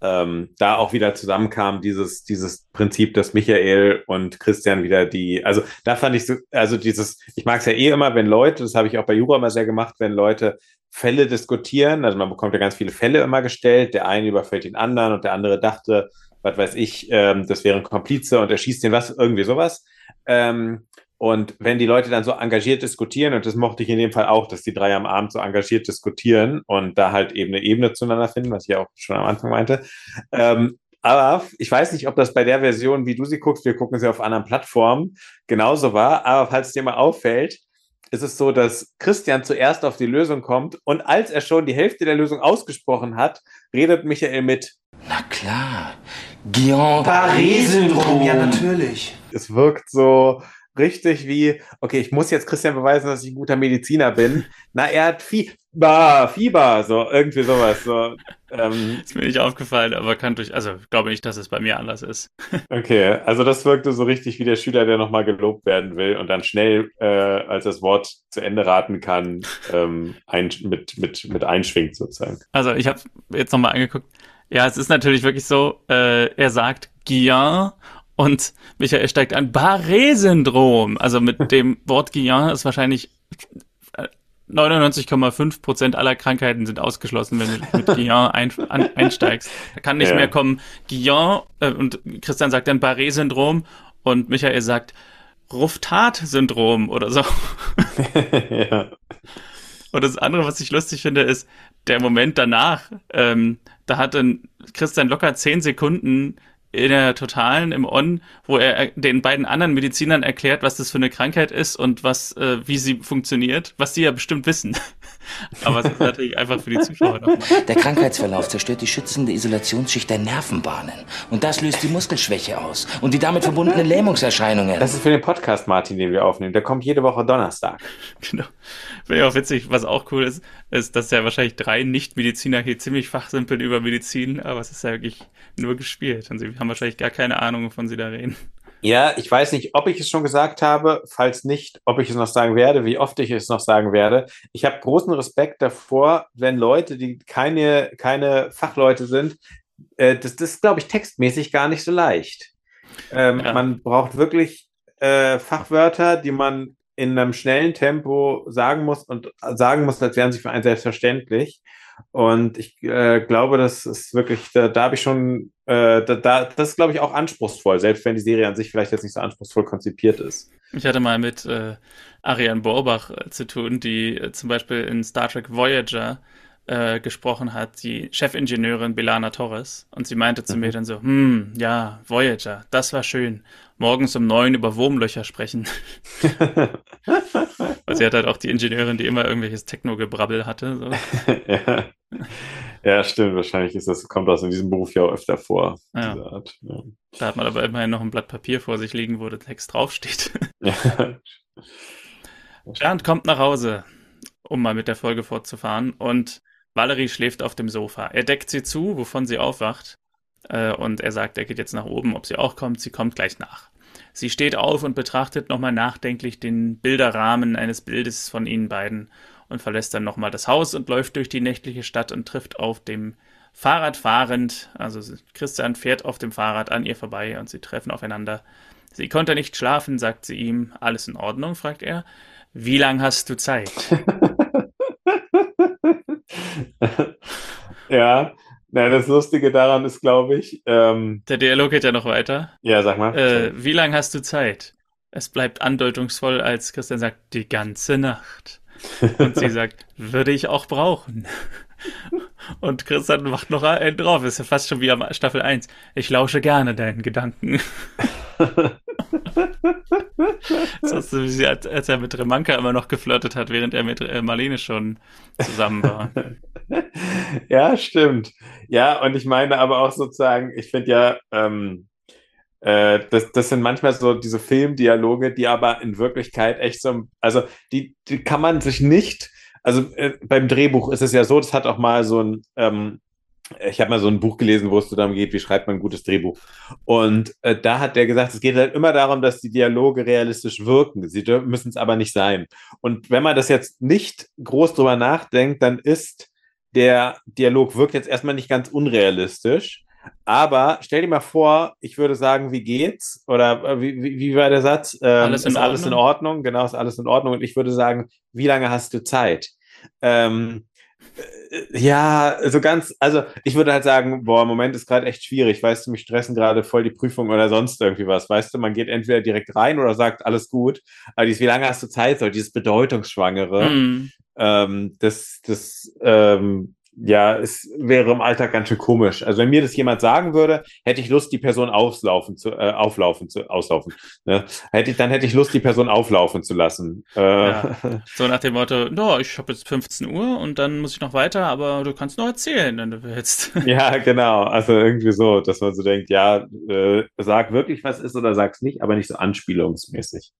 ähm, da auch wieder zusammenkam, dieses, dieses Prinzip, dass Michael und Christian wieder die, also da fand ich so, also dieses, ich mag es ja eh immer, wenn Leute, das habe ich auch bei Jura immer sehr gemacht, wenn Leute Fälle diskutieren, also man bekommt ja ganz viele Fälle immer gestellt, der eine überfällt den anderen und der andere dachte, was weiß ich, ähm, das wäre ein Komplize und er schießt den was, irgendwie sowas. Ähm, und wenn die Leute dann so engagiert diskutieren, und das mochte ich in dem Fall auch, dass die drei am Abend so engagiert diskutieren und da halt eben eine Ebene zueinander finden, was ich auch schon am Anfang meinte. Ähm, aber ich weiß nicht, ob das bei der Version, wie du sie guckst, wir gucken sie auf anderen Plattformen, genauso war. Aber falls dir mal auffällt, ist es so, dass Christian zuerst auf die Lösung kommt und als er schon die Hälfte der Lösung ausgesprochen hat, redet Michael mit. Na klar, Guillain-Barré-Syndrom. Ja, natürlich. Es wirkt so, richtig wie, okay, ich muss jetzt Christian beweisen, dass ich ein guter Mediziner bin. Na, er hat Fieber, Fieber, so irgendwie sowas. So, ähm. Ist mir nicht aufgefallen, aber kann durch, also glaube ich, dass es bei mir anders ist. <laughs> okay, also das wirkte so richtig wie der Schüler, der nochmal gelobt werden will und dann schnell, äh, als das Wort zu Ende raten kann, ähm, ein, mit, mit, mit einschwingt sozusagen. Also ich habe jetzt nochmal angeguckt. Ja, es ist natürlich wirklich so, äh, er sagt Guillain und Michael steigt an, Barré-Syndrom. Also mit <laughs> dem Wort Guillain ist wahrscheinlich 99,5 äh, Prozent aller Krankheiten sind ausgeschlossen, wenn du mit Guillain ein, an, einsteigst. Da kann nicht ja. mehr kommen Guillain äh, und Christian sagt dann Barré-Syndrom und Michael sagt Ruftat-Syndrom oder so. <laughs> ja. Und das andere, was ich lustig finde, ist der Moment danach. Ähm, da hat dann Christian locker zehn Sekunden in der Totalen im On, wo er den beiden anderen Medizinern erklärt, was das für eine Krankheit ist und was, äh, wie sie funktioniert, was sie ja bestimmt wissen. <laughs> Aber es ist natürlich einfach für die Zuschauer nochmal. Der Krankheitsverlauf zerstört die schützende Isolationsschicht der Nervenbahnen. Und das löst die Muskelschwäche aus und die damit verbundenen Lähmungserscheinungen. Das ist für den Podcast, Martin, den wir aufnehmen. Der kommt jede Woche Donnerstag. Genau. Finde ich auch witzig. Was auch cool ist, ist, dass ja wahrscheinlich drei Nicht-Mediziner hier ziemlich fachsimpeln über Medizin, aber es ist ja wirklich nur gespielt. Und sie haben wahrscheinlich gar keine Ahnung, wovon sie da reden. Ja, ich weiß nicht, ob ich es schon gesagt habe, falls nicht, ob ich es noch sagen werde, wie oft ich es noch sagen werde. Ich habe großen Respekt davor, wenn Leute, die keine, keine Fachleute sind, äh, das, das ist, glaube ich, textmäßig gar nicht so leicht. Ähm, ja. Man braucht wirklich äh, Fachwörter, die man in einem schnellen Tempo sagen muss und sagen muss, als wären sie für einen selbstverständlich. Und ich äh, glaube, das ist wirklich, da, da habe ich schon, äh, da, da, das ist, glaube ich, auch anspruchsvoll, selbst wenn die Serie an sich vielleicht jetzt nicht so anspruchsvoll konzipiert ist. Ich hatte mal mit äh, Ariane Borbach äh, zu tun, die äh, zum Beispiel in Star Trek Voyager äh, gesprochen hat, die Chefingenieurin Belana Torres. Und sie meinte zu mhm. mir dann so, hm, ja, Voyager, das war schön. Morgens um neun über Wurmlöcher sprechen. <laughs> Weil sie hat halt auch die Ingenieurin, die immer irgendwelches Techno-Gebrabbel hatte. So. ja. <laughs> Ja, stimmt. Wahrscheinlich ist das, kommt das in diesem Beruf ja auch öfter vor. Ja. Ja. Da hat man aber immerhin noch ein Blatt Papier vor sich liegen, wo der Text draufsteht. Ja. <laughs> Bernd kommt nach Hause, um mal mit der Folge fortzufahren, und Valerie schläft auf dem Sofa. Er deckt sie zu, wovon sie aufwacht, äh, und er sagt, er geht jetzt nach oben, ob sie auch kommt. Sie kommt gleich nach. Sie steht auf und betrachtet nochmal nachdenklich den Bilderrahmen eines Bildes von ihnen beiden und verlässt dann nochmal das Haus und läuft durch die nächtliche Stadt und trifft auf dem Fahrrad fahrend, also Christian fährt auf dem Fahrrad an ihr vorbei und sie treffen aufeinander. Sie konnte nicht schlafen, sagt sie ihm. Alles in Ordnung? fragt er. Wie lang hast du Zeit? <laughs> <laughs> ja, na, das Lustige daran ist, glaube ich. Ähm, Der Dialog geht ja noch weiter. Ja, sag mal. Äh, wie lang hast du Zeit? Es bleibt andeutungsvoll, als Christian sagt, die ganze Nacht. Und sie <laughs> sagt, würde ich auch brauchen. Und Christian macht noch einen drauf. Ist ja fast schon wie am Staffel 1. Ich lausche gerne deinen Gedanken. <laughs> ist es wie als, als er mit Remanka immer noch geflirtet hat, während er mit äh, Marlene schon zusammen war. <laughs> ja, stimmt. Ja, und ich meine aber auch sozusagen, ich finde ja, ähm, äh, das, das sind manchmal so diese Filmdialoge, die aber in Wirklichkeit echt so, also die, die kann man sich nicht, also äh, beim Drehbuch ist es ja so, das hat auch mal so ein, ähm, ich habe mal so ein Buch gelesen, wo es darum geht, wie schreibt man ein gutes Drehbuch. Und äh, da hat der gesagt, es geht halt immer darum, dass die Dialoge realistisch wirken. Sie müssen es aber nicht sein. Und wenn man das jetzt nicht groß drüber nachdenkt, dann ist der Dialog wirkt jetzt erstmal nicht ganz unrealistisch. Aber stell dir mal vor, ich würde sagen, wie geht's? Oder äh, wie, wie, wie war der Satz? Ähm, alles ist alles in Ordnung? Genau, ist alles in Ordnung. Und ich würde sagen, wie lange hast du Zeit? Ähm, äh, ja, so ganz, also ich würde halt sagen, boah, im Moment ist gerade echt schwierig, weißt du, mich stressen gerade voll die Prüfung oder sonst irgendwie was, weißt du, man geht entweder direkt rein oder sagt, alles gut, aber dieses, wie lange hast du Zeit, so dieses Bedeutungsschwangere, mm. ähm, das, das, ähm, ja, es wäre im Alltag ganz schön komisch. Also wenn mir das jemand sagen würde, hätte ich Lust, die Person auslaufen zu, äh, auflaufen zu, auslaufen. Ne? Hätte ich, dann hätte ich Lust, die Person auflaufen zu lassen. Äh, ja. <laughs> So nach dem Motto, no, ich habe jetzt 15 Uhr und dann muss ich noch weiter, aber du kannst noch erzählen, wenn du willst. <laughs> Ja, genau. Also irgendwie so, dass man so denkt, ja, äh, sag wirklich, was ist oder sag's nicht, aber nicht so anspielungsmäßig.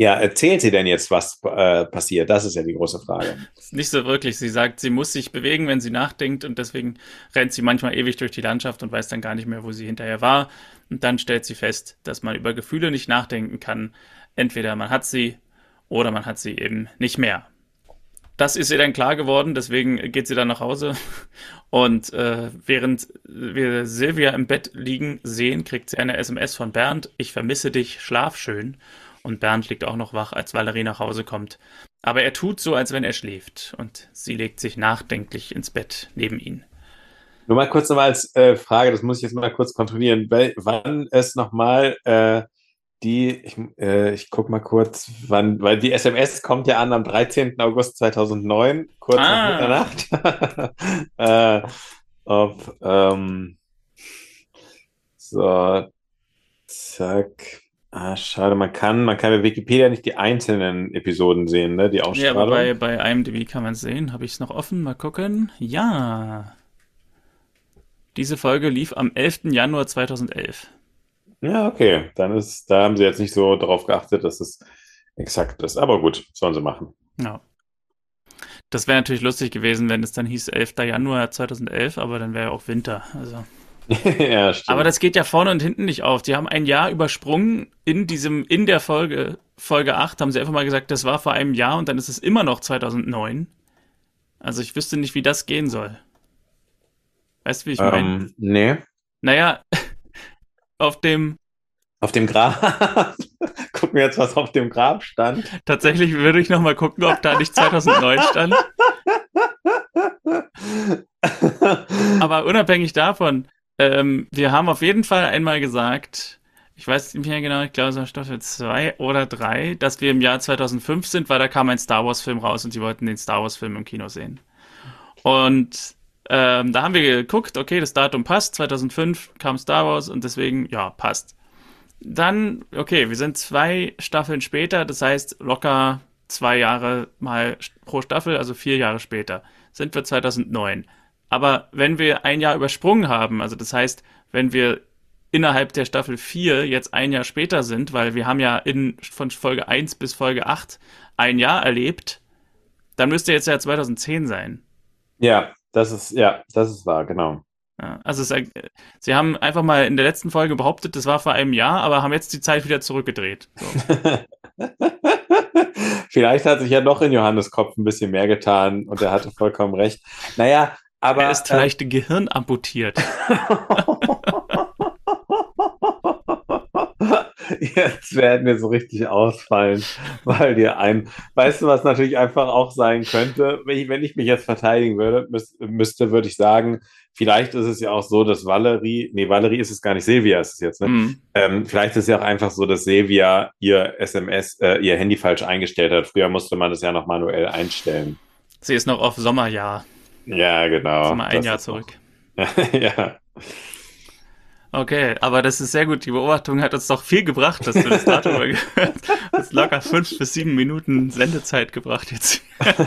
Ja, erzählt sie denn jetzt, was äh, passiert? Das ist ja die große Frage. <laughs> Nicht so wirklich. Sie sagt, sie muss sich bewegen, wenn sie nachdenkt und deswegen rennt sie manchmal ewig durch die Landschaft und weiß dann gar nicht mehr, wo sie hinterher war. Und dann stellt sie fest, dass man über Gefühle nicht nachdenken kann. Entweder man hat sie oder man hat sie eben nicht mehr. Das ist ihr dann klar geworden, deswegen geht sie dann nach Hause. <laughs> Und äh, während wir Silvia im Bett liegen sehen, kriegt sie eine SMS von Bernd. Ich vermisse dich, schlaf schön und Bernd liegt auch noch wach, als Valerie nach Hause kommt. Aber er tut so, als wenn er schläft, und sie legt sich nachdenklich ins Bett neben ihn. Nur mal kurz nochmal als äh, Frage, das muss ich jetzt mal kurz kontrollieren, weil, wann es nochmal äh, die, ich, äh, ich guck mal kurz, wann, weil die SMS kommt ja an am 13. August 2009, kurz ah. nach Mitternacht. <laughs> äh, ob, ähm, so, zack. Ah, schade, man kann, man kann bei Wikipedia nicht die einzelnen Episoden sehen, ne? Die Ausstrahlung. Ja, aber bei, bei IMDb kann man es sehen. Habe ich es noch offen? Mal gucken. Ja. Diese Folge lief am 11. Januar 2011. Ja, okay. Dann ist, da haben sie jetzt nicht so darauf geachtet, dass es exakt ist. Aber gut, sollen sie machen. Ja. Das wäre natürlich lustig gewesen, wenn es dann hieß 11. Januar 2011, aber dann wäre ja auch Winter. Also. <laughs> ja, stimmt. Aber das geht ja vorne und hinten nicht auf. Die haben ein Jahr übersprungen in diesem, in der Folge, Folge 8, haben sie einfach mal gesagt, das war vor einem Jahr und dann ist es immer noch 2009. Also ich wüsste nicht, wie das gehen soll. Weißt du, wie ich meine? Ähm, nee. Naja, <laughs> auf dem. Auf dem Grab. <laughs> gucken wir jetzt, was auf dem Grab stand. Tatsächlich würde ich nochmal gucken, ob da nicht 2009 stand. Aber unabhängig davon, ähm, wir haben auf jeden Fall einmal gesagt, ich weiß nicht mehr genau, ich glaube, es war Staffel 2 oder 3, dass wir im Jahr 2005 sind, weil da kam ein Star Wars-Film raus und sie wollten den Star Wars-Film im Kino sehen. Und ähm, da haben wir geguckt, okay, das Datum passt, 2005 kam Star Wars und deswegen, ja, passt. Dann, okay, wir sind zwei Staffeln später, das heißt locker zwei Jahre mal pro Staffel, also vier Jahre später, sind wir 2009. Aber wenn wir ein Jahr übersprungen haben, also das heißt, wenn wir innerhalb der Staffel 4 jetzt ein Jahr später sind, weil wir haben ja in, von Folge 1 bis Folge 8 ein Jahr erlebt, dann müsste jetzt ja 2010 sein. Ja, das ist, ja, das ist wahr, genau. Ja, also es, sie haben einfach mal in der letzten Folge behauptet, das war vor einem Jahr, aber haben jetzt die Zeit wieder zurückgedreht. So. <laughs> Vielleicht hat sich ja noch in Johannes Kopf ein bisschen mehr getan und er hatte vollkommen recht. Naja, aber. Er ist vielleicht äh, Gehirn amputiert. <laughs> Jetzt werden wir so richtig ausfallen, weil dir ein, weißt du, was natürlich einfach auch sein könnte, wenn ich, wenn ich mich jetzt verteidigen würde, müß, müsste, würde ich sagen, vielleicht ist es ja auch so, dass Valerie, nee, Valerie ist es gar nicht, Silvia ist es jetzt, ne? Mhm. Ähm, vielleicht ist es ja auch einfach so, dass Silvia ihr SMS, äh, ihr Handy falsch eingestellt hat. Früher musste man das ja noch manuell einstellen. Sie ist noch auf Sommerjahr. Ja, genau. Mal ein das Jahr zurück. <laughs> ja. Okay, aber das ist sehr gut. Die Beobachtung hat uns doch viel gebracht, dass du das Datum <laughs> gehört hast. locker fünf bis sieben Minuten Sendezeit gebracht jetzt. <laughs>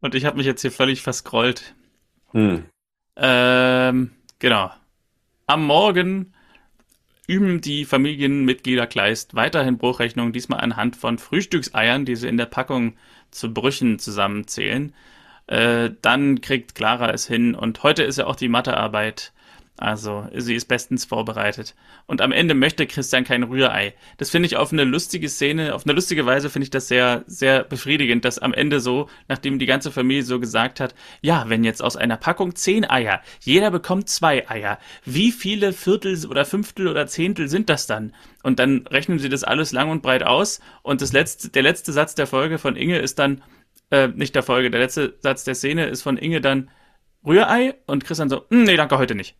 Und ich habe mich jetzt hier völlig verscrollt. Hm. Ähm, genau. Am Morgen üben die Familienmitglieder Kleist weiterhin Bruchrechnungen, diesmal anhand von Frühstückseiern, die sie in der Packung zu Brüchen zusammenzählen. Äh, dann kriegt Clara es hin und heute ist ja auch die Mathearbeit. Also, sie ist bestens vorbereitet. Und am Ende möchte Christian kein Rührei. Das finde ich auf eine lustige Szene, auf eine lustige Weise finde ich das sehr, sehr befriedigend, dass am Ende so, nachdem die ganze Familie so gesagt hat, ja, wenn jetzt aus einer Packung zehn Eier, jeder bekommt zwei Eier, wie viele Viertel oder Fünftel oder Zehntel sind das dann? Und dann rechnen sie das alles lang und breit aus und das letzte, der letzte Satz der Folge von Inge ist dann, äh, nicht der Folge, der letzte Satz der Szene ist von Inge dann Rührei und Christian so, hm, nee, danke, heute nicht.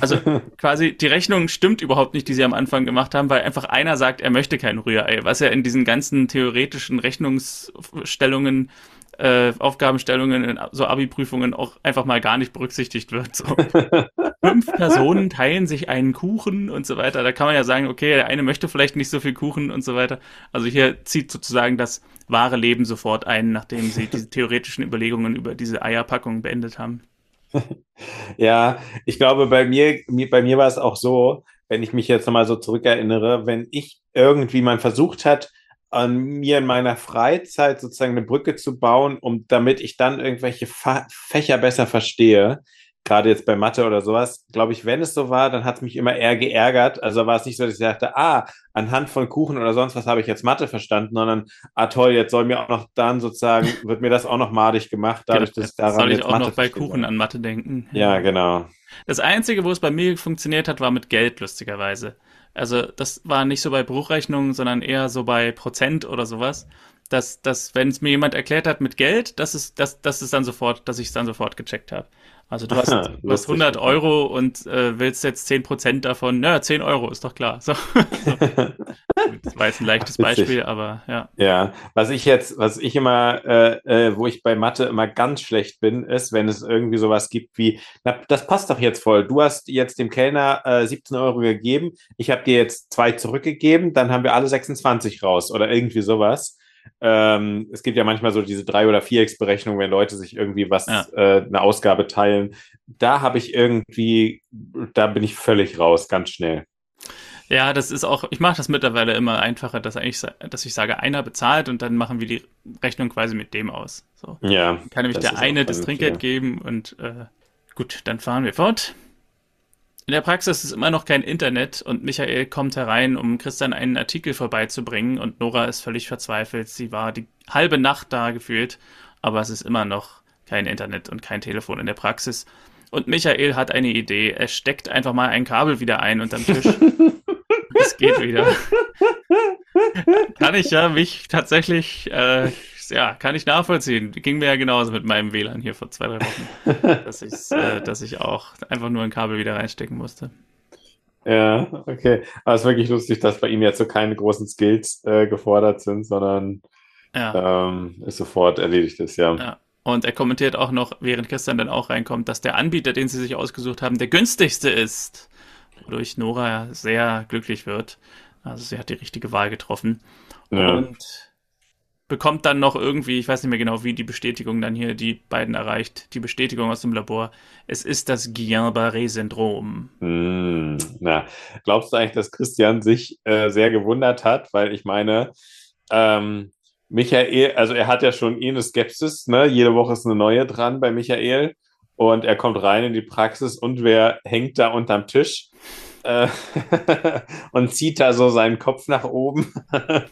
Also quasi die Rechnung stimmt überhaupt nicht, die sie am Anfang gemacht haben, weil einfach einer sagt, er möchte kein Rührei, was ja in diesen ganzen theoretischen Rechnungsstellungen, äh, Aufgabenstellungen so Abi-Prüfungen auch einfach mal gar nicht berücksichtigt wird. So. <laughs> Fünf Personen teilen sich einen Kuchen und so weiter. Da kann man ja sagen, okay, der eine möchte vielleicht nicht so viel Kuchen und so weiter. Also hier zieht sozusagen das wahre Leben sofort ein, nachdem sie diese theoretischen Überlegungen über diese Eierpackung beendet haben. Ja, ich glaube, bei mir, bei mir war es auch so, wenn ich mich jetzt nochmal so zurückerinnere, wenn ich irgendwie mal versucht hat, an mir in meiner Freizeit sozusagen eine Brücke zu bauen, um damit ich dann irgendwelche Fa Fächer besser verstehe, gerade jetzt bei Mathe oder sowas, glaube ich, wenn es so war, dann hat es mich immer eher geärgert. Also war es nicht so, dass ich dachte, ah, anhand von Kuchen oder sonst was habe ich jetzt Mathe verstanden, sondern, ah toll, jetzt soll mir auch noch dann sozusagen, wird mir das auch noch madig gemacht, dadurch, dass daran Soll ich auch Mathe noch bei Kuchen an Mathe denken? Ja, genau. Das Einzige, wo es bei mir funktioniert hat, war mit Geld, lustigerweise. Also das war nicht so bei Bruchrechnungen, sondern eher so bei Prozent oder sowas dass, dass wenn es mir jemand erklärt hat mit Geld, dass es, dass, dass es dann sofort, dass ich es dann sofort gecheckt habe. Also du hast, <laughs> du hast 100 Euro und äh, willst jetzt 10% davon, naja, 10 Euro ist doch klar. <laughs> So. <laughs> das war jetzt ein leichtes Beispiel, aber ja. Ja, was ich jetzt, was ich immer, äh, äh, wo ich bei Mathe immer ganz schlecht bin, ist, wenn es irgendwie sowas gibt wie, na, das passt doch jetzt voll. Du hast jetzt dem Kellner äh, 17 Euro gegeben, ich habe dir jetzt zwei zurückgegeben, dann haben wir alle 26 raus oder irgendwie sowas. Ähm, es gibt ja manchmal so diese drei- oder vierecksberechnung, wenn Leute sich irgendwie was, ja. äh, eine Ausgabe teilen. Da habe ich irgendwie, da bin ich völlig raus, ganz schnell. Ja, das ist auch, ich mache das mittlerweile immer einfacher, dass eigentlich, dass ich sage, einer bezahlt und dann machen wir die Rechnung quasi mit dem aus. So. Ja. Kann nämlich der eine das Trinkgeld geben und äh, gut, dann fahren wir fort. In der Praxis ist immer noch kein Internet und Michael kommt herein, um Christian einen Artikel vorbeizubringen und Nora ist völlig verzweifelt. Sie war die halbe Nacht da gefühlt, aber es ist immer noch kein Internet und kein Telefon in der Praxis. Und Michael hat eine Idee. Er steckt einfach mal ein Kabel wieder ein unterm Tisch. es geht wieder. <laughs> Kann ich ja mich tatsächlich äh, ja, kann ich nachvollziehen. Ging mir ja genauso mit meinem WLAN hier vor zwei, drei Wochen, <laughs> dass, äh, dass ich auch einfach nur ein Kabel wieder reinstecken musste. Ja, okay. Aber es ist wirklich lustig, dass bei ihm jetzt so keine großen Skills äh, gefordert sind, sondern ja. ähm, ist sofort erledigt ist, ja. ja. Und er kommentiert auch noch, während Christian dann auch reinkommt, dass der Anbieter, den sie sich ausgesucht haben, der günstigste ist. Wodurch Nora sehr glücklich wird. Also sie hat die richtige Wahl getroffen. Ja. Und bekommt dann noch irgendwie, ich weiß nicht mehr genau, wie die Bestätigung dann hier die beiden erreicht, die Bestätigung aus dem Labor. Es ist das Guillain-Barré-Syndrom. Hm, na, glaubst du eigentlich, dass Christian sich äh, sehr gewundert hat? Weil ich meine, ähm, Michael, also er hat ja schon eh eine Skepsis, ne? Jede Woche ist eine neue dran bei Michael. Und er kommt rein in die Praxis und wer hängt da unterm Tisch äh, <laughs> und zieht da so seinen Kopf nach oben. <laughs>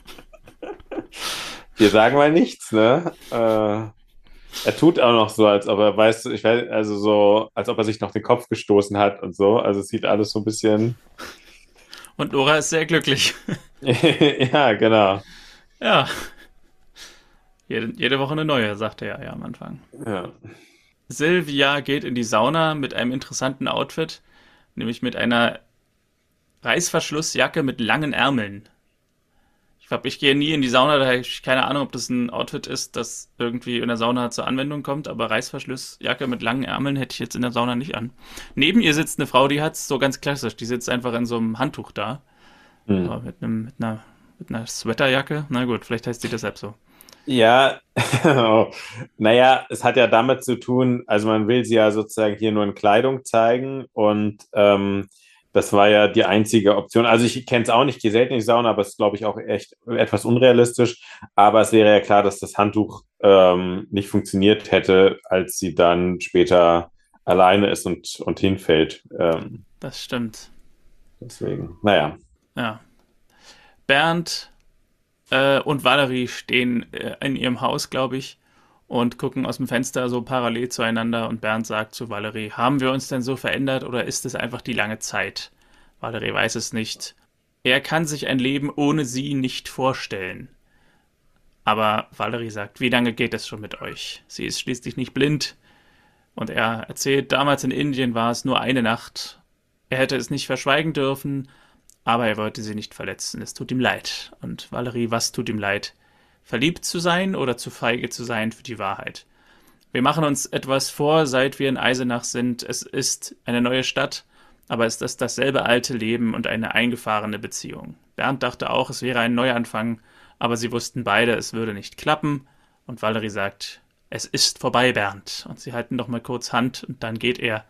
Wir sagen mal nichts, ne? Äh, er tut auch noch so, als ob er weiß, ich weiß, also so, als ob er sich noch den Kopf gestoßen hat und so. Also es sieht alles so ein bisschen. Und Nora ist sehr glücklich. <laughs> ja, genau. Ja. Jede, jede Woche eine neue, sagte er ja am Anfang. Ja. Silvia geht in die Sauna mit einem interessanten Outfit, nämlich mit einer Reißverschlussjacke mit langen Ärmeln. Ich glaube, ich gehe nie in die Sauna, da habe ich keine Ahnung, ob das ein Outfit ist, das irgendwie in der Sauna zur Anwendung kommt, aber Reißverschlussjacke mit langen Ärmeln hätte ich jetzt in der Sauna nicht an. Neben ihr sitzt eine Frau, die hat es so ganz klassisch, die sitzt einfach in so einem Handtuch da. Mhm. mit, einem, mit, einer, mit einer Sweaterjacke. Na gut, vielleicht heißt die deshalb so. Ja, <laughs> naja, es hat ja damit zu tun, also man will sie ja sozusagen hier nur in Kleidung zeigen und ähm, das war ja die einzige Option. Also ich kenne es auch nicht, gehe selten in die Sauna, aber es ist, glaube ich, auch echt etwas unrealistisch. Aber es wäre ja klar, dass das Handtuch ähm, nicht funktioniert hätte, als sie dann später alleine ist und, und hinfällt. Ähm, das stimmt. Deswegen, naja. Ja. Bernd äh, und Valerie stehen äh, in ihrem Haus, glaube ich, und gucken aus dem Fenster so parallel zueinander und Bernd sagt zu Valerie, haben wir uns denn so verändert oder ist es einfach die lange Zeit? Valerie weiß es nicht. Er kann sich ein Leben ohne sie nicht vorstellen. Aber Valerie sagt, wie lange geht es schon mit euch? Sie ist schließlich nicht blind. Und er erzählt, damals in Indien war es nur eine Nacht. Er hätte es nicht verschweigen dürfen, aber er wollte sie nicht verletzen. Es tut ihm leid. Und Valerie, was tut ihm leid? Verliebt zu sein oder zu feige zu sein für die Wahrheit. Wir machen uns etwas vor, seit wir in Eisenach sind. Es ist eine neue Stadt, aber es ist dasselbe alte Leben und eine eingefahrene Beziehung. Bernd dachte auch, es wäre ein Neuanfang, aber sie wussten beide, es würde nicht klappen. Und Valerie sagt, es ist vorbei, Bernd. Und sie halten noch mal kurz Hand und dann geht er.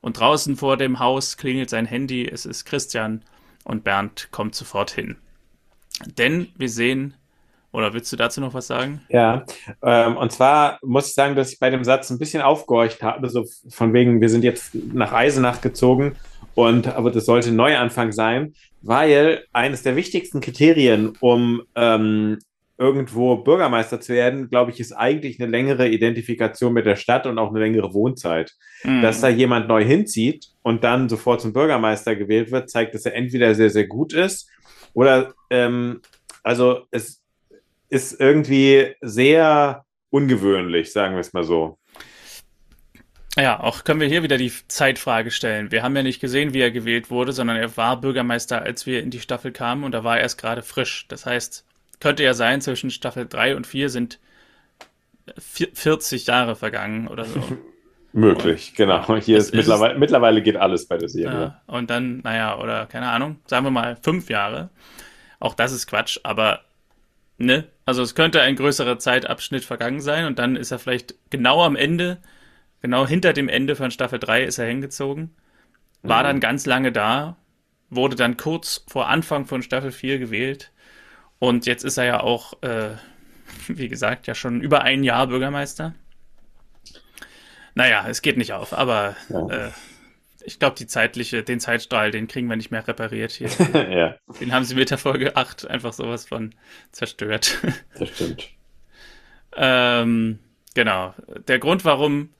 Und draußen vor dem Haus klingelt sein Handy, es ist Christian und Bernd kommt sofort hin. Denn wir sehen, oder willst du dazu noch was sagen? Ja, ähm, und zwar muss ich sagen, dass ich bei dem Satz ein bisschen aufgehorcht habe, so von wegen, wir sind jetzt nach Eisenach gezogen und aber das sollte ein Neuanfang sein, weil eines der wichtigsten Kriterien, um ähm, irgendwo Bürgermeister zu werden, glaube ich, ist eigentlich eine längere Identifikation mit der Stadt und auch eine längere Wohnzeit. Mhm. Dass da jemand neu hinzieht und dann sofort zum Bürgermeister gewählt wird, zeigt, dass er entweder sehr, sehr gut ist oder ähm, also es ist irgendwie sehr ungewöhnlich, sagen wir es mal so. Ja, auch können wir hier wieder die Zeitfrage stellen. Wir haben ja nicht gesehen, wie er gewählt wurde, sondern er war Bürgermeister, als wir in die Staffel kamen und da war er erst gerade frisch. Das heißt, könnte ja sein, zwischen Staffel 3 und 4 sind 40 Jahre vergangen oder so. <laughs> Möglich, und, genau. Hier ist, ist mittlerweile, mittlerweile geht alles bei der Serie. Ja, und dann, naja, oder keine Ahnung, sagen wir mal fünf Jahre. Auch das ist Quatsch, aber Ne? Also es könnte ein größerer Zeitabschnitt vergangen sein und dann ist er vielleicht genau am Ende, genau hinter dem Ende von Staffel 3 ist er hingezogen, war mhm. dann ganz lange da, wurde dann kurz vor Anfang von Staffel 4 gewählt und jetzt ist er ja auch, äh, wie gesagt, ja schon über ein Jahr Bürgermeister. Naja, es geht nicht auf, aber ja. äh, ich glaube, die zeitliche, den Zeitstrahl, den kriegen wir nicht mehr repariert hier. <laughs> ja. Den haben sie mit der Folge 8 einfach sowas von zerstört. <laughs> Das stimmt. ähm, genau. Der Grund, warum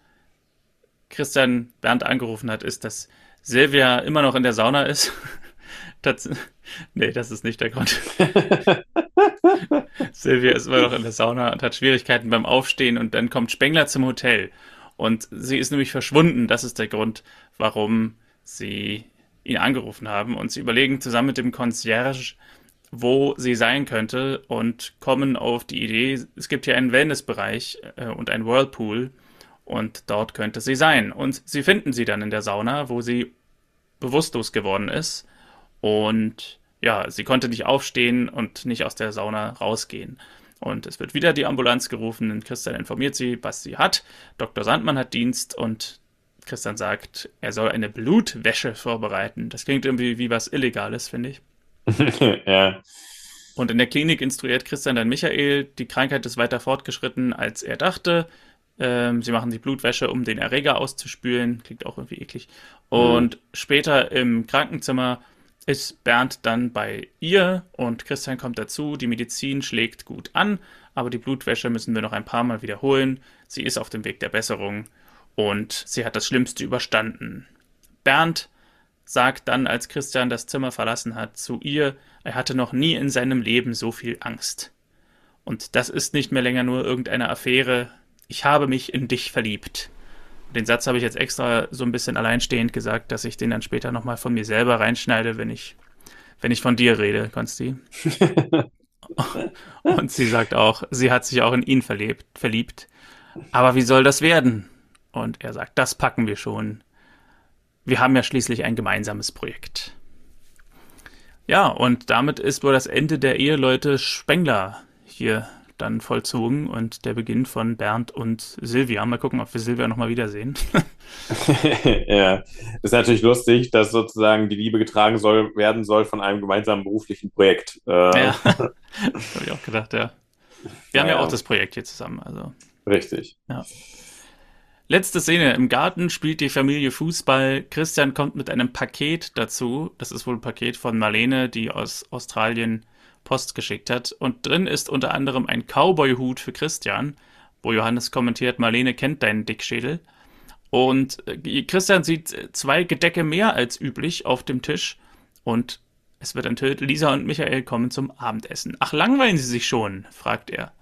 Christian Bernd angerufen hat, ist, dass Silvia immer noch in der Sauna ist. <laughs> das, nee, das ist nicht der Grund. Silvia ist immer noch in der Sauna und hat Schwierigkeiten beim Aufstehen und dann kommt Spengler zum Hotel. Und sie ist nämlich verschwunden. Das ist der Grund, warum sie ihn angerufen haben. Und sie überlegen zusammen mit dem Concierge, wo sie sein könnte und kommen auf die Idee, es gibt hier einen Wellnessbereich äh, und ein Whirlpool und dort könnte sie sein. Und sie finden sie dann in der Sauna, wo sie bewusstlos geworden ist und ja, sie konnte nicht aufstehen und nicht aus der Sauna rausgehen. Und es wird wieder die Ambulanz gerufen und Christian informiert sie, was sie hat. Dr. Sandmann hat Dienst und Christian sagt, er soll eine Blutwäsche vorbereiten. Das klingt irgendwie wie was Illegales, finde ich. <laughs> ja. Und in der Klinik instruiert Christian dann Michael, die Krankheit ist weiter fortgeschritten, als er dachte. Ähm, sie machen die Blutwäsche, um den Erreger auszuspülen. Klingt auch irgendwie eklig. Und mhm. später im Krankenzimmer ist Bernd dann bei ihr und Christian kommt dazu. Die Medizin schlägt gut an, aber die Blutwäsche müssen wir noch ein paar Mal wiederholen. Sie ist auf dem Weg der Besserung und sie hat das Schlimmste überstanden. Bernd sagt dann, als Christian das Zimmer verlassen hat, zu ihr, er hatte noch nie in seinem Leben so viel Angst. Und das ist nicht mehr länger nur irgendeine Affäre. Ich habe mich in dich verliebt. Den Satz habe ich jetzt extra so ein bisschen alleinstehend gesagt, dass ich den dann später nochmal von mir selber reinschneide, wenn ich, wenn ich von dir rede, Konsti. <laughs> Und sie sagt auch, sie hat sich auch in ihn verliebt, verliebt. Aber wie soll das werden? Und er sagt, das packen wir schon. Wir haben ja schließlich ein gemeinsames Projekt. Ja, und damit ist wohl das Ende der Eheleute Spengler hier dann vollzogen und der Beginn von Bernd und Silvia. Mal gucken, ob wir Silvia nochmal wiedersehen. <laughs> ja, ist natürlich lustig, dass sozusagen die Liebe getragen soll, werden soll von einem gemeinsamen beruflichen Projekt. Äh, ja, <laughs> habe ich auch gedacht, ja. Wir ja, haben ja auch das Projekt hier zusammen. Also. Richtig. Ja. Letzte Szene. Im Garten spielt die Familie Fußball. Christian kommt mit einem Paket dazu. Das ist wohl ein Paket von Marlene, die aus Australien Post geschickt hat. Und drin ist unter anderem ein Cowboy-Hut für Christian, wo Johannes kommentiert, Marlene kennt deinen Dickschädel. Und äh, Christian sieht zwei Gedecke mehr als üblich auf dem Tisch und es wird enthüllt, Lisa und Michael kommen zum Abendessen. Ach, langweilen sie sich schon? fragt er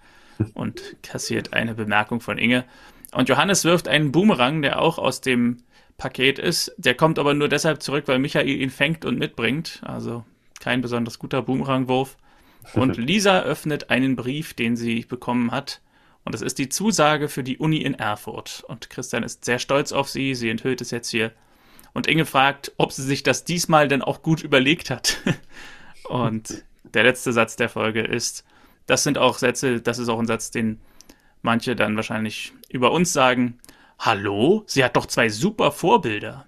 und <laughs> kassiert eine Bemerkung von Inge. Und Johannes wirft einen Boomerang, der auch aus dem Paket ist. Der kommt aber nur deshalb zurück, weil Michael ihn fängt und mitbringt. Also kein besonders guter Boomerangwurf. Und <laughs> Lisa öffnet einen Brief, den sie bekommen hat. Und das ist die Zusage für die Uni in Erfurt. Und Christian ist sehr stolz auf sie. Sie enthüllt es jetzt hier. Und Inge fragt, ob sie sich das diesmal denn auch gut überlegt hat. <laughs> und der letzte Satz der Folge ist, das sind auch Sätze, das ist auch ein Satz, den manche dann wahrscheinlich über uns sagen, hallo, sie hat doch zwei super Vorbilder.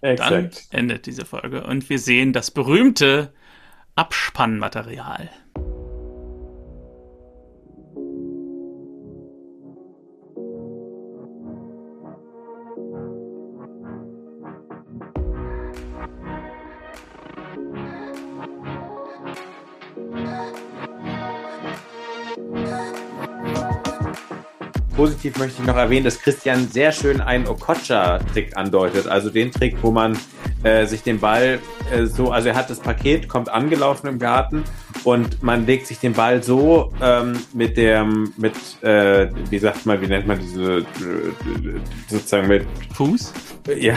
Und dann endet diese Folge und wir sehen das berühmte Abspannmaterial. Positiv möchte ich noch erwähnen, dass Christian sehr schön einen Okocha-Trick andeutet. Also den Trick, wo man äh, sich den Ball äh, so, also er hat das Paket, kommt angelaufen im Garten und man legt sich den Ball so ähm, mit dem, mit, äh, wie sagt man, wie nennt man diese, äh, sozusagen mit Fuß? <laughs> Ja,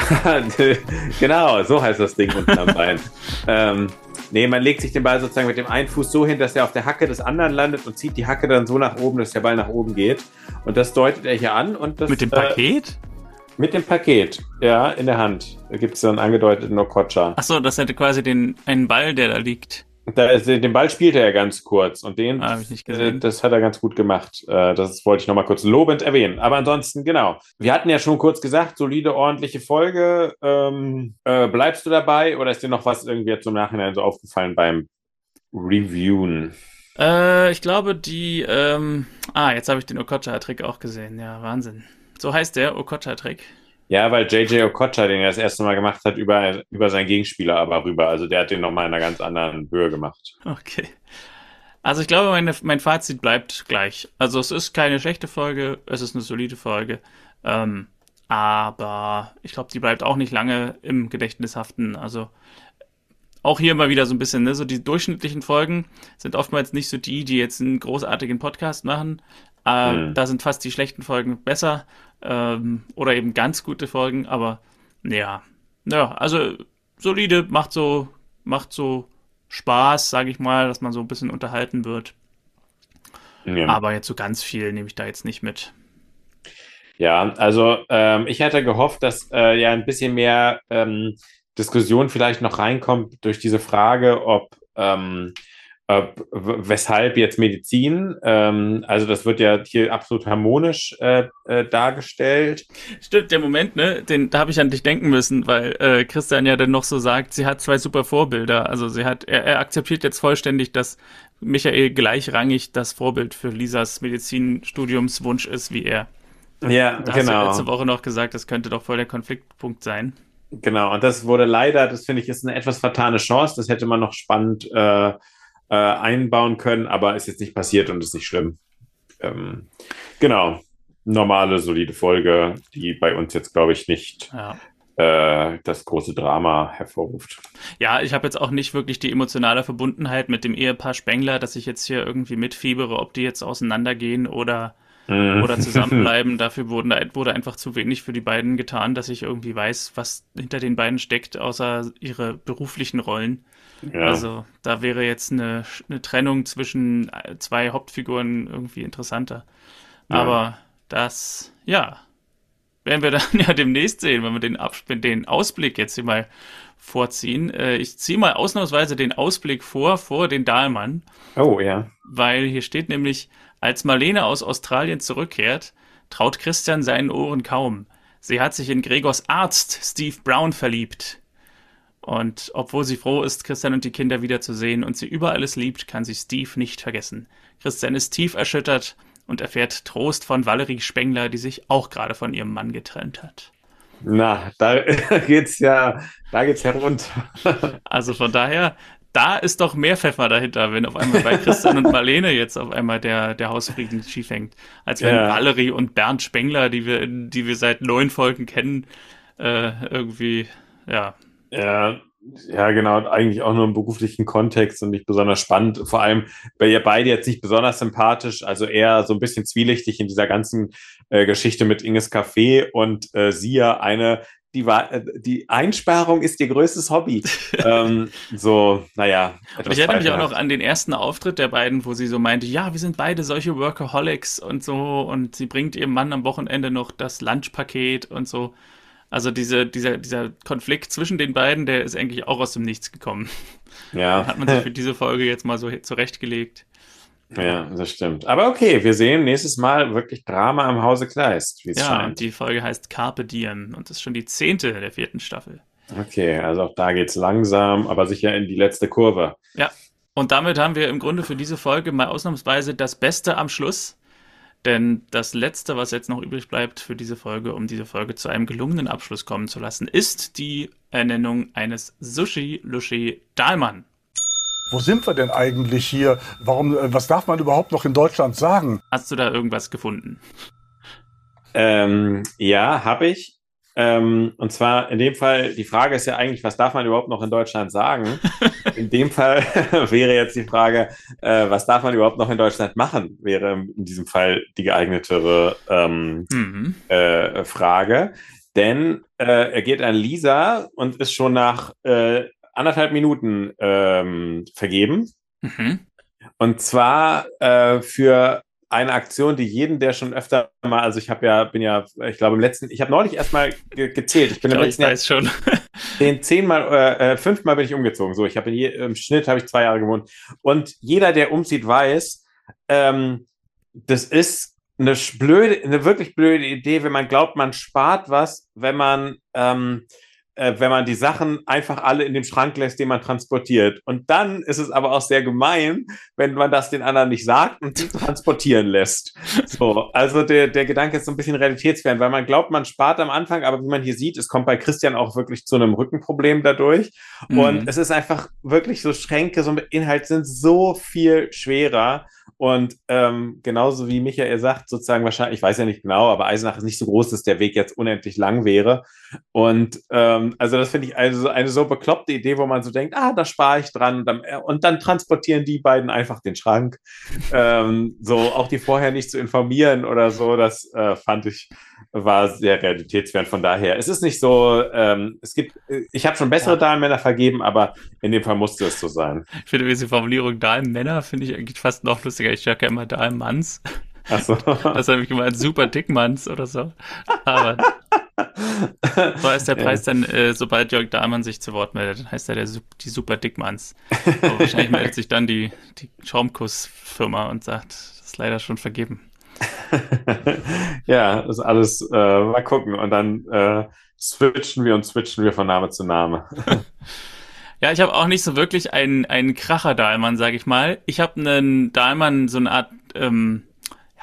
genau, so heißt das Ding unten am Bein. <laughs> ähm, Nee, man legt sich den Ball sozusagen mit dem einen Fuß so hin, dass er auf der Hacke des anderen landet und zieht die Hacke dann so nach oben, dass der Ball nach oben geht. Und das deutet er hier an. Und das, mit dem Paket? Äh, mit dem Paket, ja, in der Hand. Da gibt es so einen angedeuteten Okocha. Achso, das hätte quasi den einen Ball, der da liegt. Da ist, den Ball spielt er ja ganz kurz und den, ah, ich nicht gesehen. das hat er ganz gut gemacht. Äh, das wollte ich nochmal kurz lobend erwähnen. Aber ansonsten, genau. Wir hatten ja schon kurz gesagt, solide, ordentliche Folge. Ähm, äh, bleibst du dabei oder ist dir noch was irgendwie jetzt im Nachhinein so aufgefallen beim Reviewen? Äh, ich glaube, die, ähm, ah, jetzt habe ich den Okocha-Trick auch gesehen. Ja, Wahnsinn. So heißt der Okocha-Trick. Ja, weil JJ Okocha den er das erste Mal gemacht hat, über, über seinen Gegenspieler aber rüber. Also der hat den nochmal in einer ganz anderen Höhe gemacht. Okay. Also ich glaube, meine, mein Fazit bleibt gleich. Also es ist keine schlechte Folge, es ist eine solide Folge. Ähm, aber ich glaube, die bleibt auch nicht lange im Gedächtnis haften. Also auch hier mal wieder so ein bisschen, ne, so die durchschnittlichen Folgen sind oftmals nicht so die, die jetzt einen großartigen Podcast machen. Äh, mhm. Da sind fast die schlechten Folgen besser ähm, oder eben ganz gute Folgen, aber ja, ja, also solide, macht so, macht so Spaß, sage ich mal, dass man so ein bisschen unterhalten wird. Ja. Aber jetzt so ganz viel nehme ich da jetzt nicht mit. Ja, also ähm, ich hätte gehofft, dass äh, ja ein bisschen mehr ähm, Diskussion vielleicht noch reinkommt durch diese Frage, ob ähm, Äh, weshalb jetzt Medizin? Ähm, also das wird ja hier absolut harmonisch äh, äh, dargestellt. Stimmt, der Moment, ne, den, da habe ich an dich denken müssen, weil äh, Christian ja dann noch so sagt, sie hat zwei super Vorbilder. Also sie hat, er, er akzeptiert jetzt vollständig, dass Michael gleichrangig das Vorbild für Lisas Medizinstudiumswunsch ist wie er. Ja, da genau. Hast du genau. letzte Woche noch gesagt, das könnte doch voll der Konfliktpunkt sein. Genau, und das wurde leider, das finde ich, ist eine etwas vertane Chance. Das hätte man noch spannend äh, äh, einbauen können, aber ist jetzt nicht passiert und ist nicht schlimm. Ähm, genau, normale, solide Folge, die bei uns jetzt, glaube ich, nicht ja. äh, das große Drama hervorruft. Ja, ich habe jetzt auch nicht wirklich die emotionale Verbundenheit mit dem Ehepaar Spengler, dass ich jetzt hier irgendwie mitfiebere, ob die jetzt auseinandergehen oder mhm. oder zusammenbleiben. <laughs> Dafür wurden, wurde einfach zu wenig für die beiden getan, dass ich irgendwie weiß, was hinter den beiden steckt, außer ihre beruflichen Rollen. Ja. Also da wäre jetzt eine, eine, Trennung zwischen äh, zwei Hauptfiguren irgendwie interessanter. Ja. Aber das, ja, werden wir dann <laughs> ja demnächst sehen, wenn wir den, Absp den Ausblick jetzt hier mal vorziehen. Äh, ich ziehe mal ausnahmsweise den Ausblick vor, vor den Dahlmann. Oh, ja. Weil hier steht nämlich, als Marlene aus Australien zurückkehrt, traut Christian seinen Ohren kaum. Sie hat sich in Gregors Arzt Steve Brown verliebt. Und obwohl sie froh ist, Christian und die Kinder wiederzusehen und sie über alles liebt, kann sie Steve nicht vergessen. Christian ist tief erschüttert und erfährt Trost von Valerie Spengler, die sich auch gerade von ihrem Mann getrennt hat. Na, da <laughs> geht's ja, da geht's herunter. also von daher, da ist doch mehr Pfeffer dahinter, wenn auf einmal bei Christian und Marlene jetzt auf einmal der, der Hausfrieden schief hängt. Als wenn ja. Valerie und Bernd Spengler, die wir, die wir seit neun Folgen kennen, äh, irgendwie, ja, ja, ja, genau, eigentlich auch nur im beruflichen Kontext und nicht besonders spannend. Vor allem, weil ihr beide jetzt nicht besonders sympathisch, also eher so ein bisschen zwielichtig in dieser ganzen äh, Geschichte mit Inges Café und äh, sie ja eine, die, äh, die Einsparung ist ihr größtes Hobby. <laughs> ähm, so, naja. Ich erinnere mich auch noch an den ersten Auftritt der beiden, wo sie so meinte, ja, wir sind beide solche Workaholics und so und sie bringt ihrem Mann am Wochenende noch das Lunchpaket und so. Also diese, dieser, dieser Konflikt zwischen den beiden, der ist eigentlich auch aus dem Nichts gekommen. Ja. <laughs> Hat man sich <laughs> für diese Folge jetzt mal so zurechtgelegt. Ja, das stimmt. Aber okay, wir sehen nächstes Mal wirklich Drama im Hause Kleist, ja, scheint. die Folge heißt Carpe Diem und ist schon die zehnte der vierten Staffel. Okay, also auch da geht es langsam, aber sicher in die letzte Kurve. Ja, und damit haben wir im Grunde für diese Folge mal ausnahmsweise das Beste am Schluss. Denn das Letzte, was jetzt noch übrig bleibt für diese Folge, um diese Folge zu einem gelungenen Abschluss kommen zu lassen, ist die Ernennung eines Sushi Lushi Dahlmann. Wo sind wir denn eigentlich hier? Warum, äh, was darf man überhaupt noch in Deutschland sagen? Hast du da irgendwas gefunden? Ähm, ja, habe ich. Ähm, und zwar in dem Fall, die Frage ist ja eigentlich, was darf man überhaupt noch in Deutschland sagen? <laughs> in dem Fall <laughs> wäre jetzt die Frage, äh, was darf man überhaupt noch in Deutschland machen, wäre in diesem Fall die geeignetere ähm, mhm. äh, Frage. Denn äh, er geht an Lisa und ist schon nach äh, anderthalb Minuten ähm, vergeben. Mhm. Und zwar äh, für eine Aktion, die jeden, der schon öfter mal, also ich habe ja, bin ja, ich glaube im letzten, ich habe neulich erstmal ge gezählt. Ich bin ich im letzten Jahr schon. <laughs> den zehnmal, äh, äh, fünfmal bin ich umgezogen. So, ich habe im Schnitt habe ich zwei Jahre gewohnt. Und jeder, der umzieht, weiß, ähm, das ist eine blöde, eine wirklich blöde Idee, wenn man glaubt, man spart was, wenn man ähm, äh, wenn man die Sachen einfach alle in dem Schrank lässt, den man transportiert. Und dann ist es aber auch sehr gemein, wenn man das den anderen nicht sagt und sie transportieren lässt. So, also der, der Gedanke ist so ein bisschen realitätsfern, weil man glaubt, man spart am Anfang, aber wie man hier sieht, es kommt bei Christian auch wirklich zu einem Rückenproblem dadurch. Mhm. Und es ist einfach wirklich so Schränke, so mit Inhalt sind so viel schwerer. Und ähm, genauso wie Michael sagt, sozusagen wahrscheinlich, ich weiß ja nicht genau, aber Eisenach ist nicht so groß, dass der Weg jetzt unendlich lang wäre. Und ähm, also das finde ich also eine so bekloppte Idee, wo man so denkt, ah, da spare ich dran. Und dann, äh, und dann, transportieren die beiden einfach den Schrank. ähm, so auch die vorher nicht zu informieren oder so, das äh, fand ich war sehr realitätsfern. Von daher, es ist nicht so, ähm, es gibt, ich habe schon bessere ja. Dahlenmänner vergeben, aber in dem Fall musste es so sein. Ich finde diese Formulierung Dahlenmänner finde ich eigentlich fast noch lustiger. Ich sage ja immer Dahlenmanns. Ach so. Das habe ich gemeint, super Dickmanns oder so. Aber so ist der Preis dann, äh, sobald Jörg Dahlmann sich zu Wort meldet, dann heißt er der, die Super Dickmanns. Aber wahrscheinlich meldet sich dann die, die Schaumkuss-Firma und sagt, das ist leider schon vergeben. <laughs> ja, das ist alles, äh, mal gucken. Und dann äh, switchen wir und switchen wir von Name zu Name. <laughs> ja, ich habe auch nicht so wirklich einen, einen Kracher-Dahlmann, sag ich mal. Ich habe einen Dahlmann, so eine Art, ähm,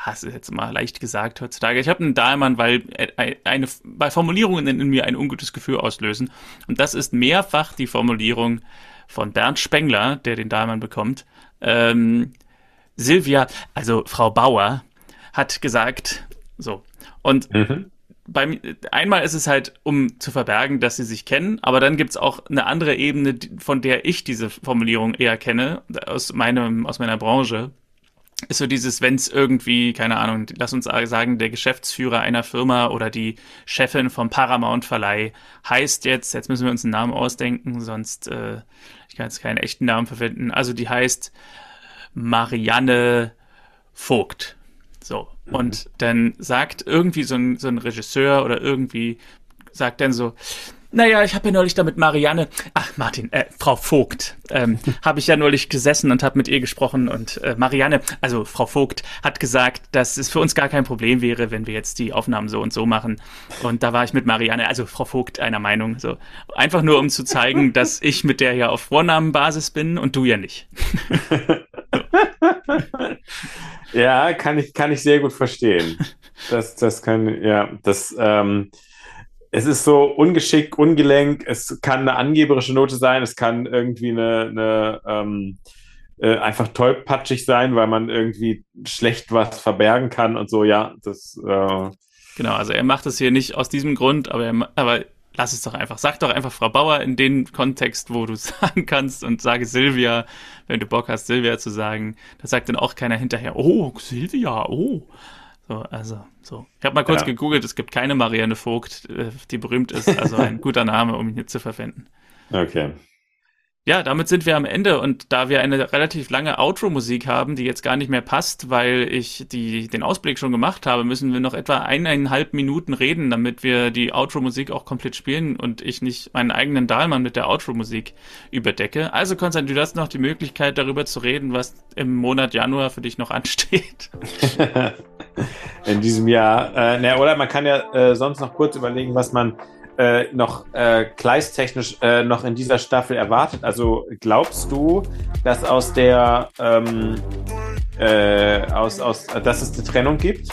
das ist jetzt mal leicht gesagt heutzutage. Ich habe einen Dahlmann, weil äh, eine, bei Formulierungen in, mir ein ungutes Gefühl auslösen. Und das ist mehrfach die Formulierung von Bernd Spengler, der den Dahlmann bekommt. Ähm, Silvia, also Frau Bauer, hat gesagt, so. Und mhm. beim, einmal ist es halt, um zu verbergen, dass sie sich kennen, aber dann gibt's auch eine andere Ebene, von der ich diese Formulierung eher kenne, aus meinem, aus meiner Branche. Ist so dieses, wenn es irgendwie, keine Ahnung, lass uns sagen, der Geschäftsführer einer Firma oder die Chefin vom Paramount-Verleih heißt jetzt, jetzt müssen wir uns einen Namen ausdenken, sonst, äh, ich kann jetzt keinen echten Namen verwenden, also die heißt Marianne Vogt. So. Mhm. Und dann sagt irgendwie so ein, so ein Regisseur oder irgendwie sagt dann so, naja, ich habe ja neulich da mit Marianne, ach Martin, äh, Frau Vogt, ähm, <laughs> habe ich ja neulich gesessen und habe mit ihr gesprochen und äh, Marianne, also Frau Vogt, hat gesagt, dass es für uns gar kein Problem wäre, wenn wir jetzt die Aufnahmen so und so machen. Und da war ich mit Marianne, also Frau Vogt, einer Meinung. So einfach nur, um zu zeigen, <laughs> dass ich mit der ja auf Vornamenbasis bin und du ja nicht. <laughs> Ja, kann ich, kann ich sehr gut verstehen. Das, das kann, ja, das, ähm, es ist so ungeschickt, ungelenk, es kann eine angeberische Note sein, es kann irgendwie eine, eine ähm, äh, einfach tollpatschig sein, weil man irgendwie schlecht was verbergen kann und so, ja, das. Äh, genau, also er macht es hier nicht aus diesem Grund, aber, er, aber lass es doch einfach. Sag doch einfach Frau Bauer in den Kontext, wo du <laughs> sagen kannst und sage Silvia, wenn du Bock hast, Silvia zu sagen. Da sagt dann auch keiner hinterher, oh, Silvia, oh. So, also, so. Ich habe mal kurz ja. gegoogelt, es gibt keine Marianne Vogt, äh, die berühmt ist, also ein <laughs> guter Name, um ihn hier zu verwenden. Okay. Ja, damit sind wir am Ende und da wir eine relativ lange Outro-Musik haben, die jetzt gar nicht mehr passt, weil ich die, den Ausblick schon gemacht habe, müssen wir noch etwa eineinhalb Minuten reden, damit wir die Outro-Musik auch komplett spielen und ich nicht meinen eigenen Dahlmann mit der Outro-Musik überdecke. Also Konstantin, du hast noch die Möglichkeit darüber zu reden, was im Monat Januar für dich noch ansteht. <laughs> In diesem Jahr. Äh, na, oder man kann ja äh, sonst noch kurz überlegen, was man äh, noch äh, gleistechnisch äh, noch in dieser Staffel erwartet? Also glaubst du, dass aus der ähm, äh, aus, aus, dass es eine Trennung gibt?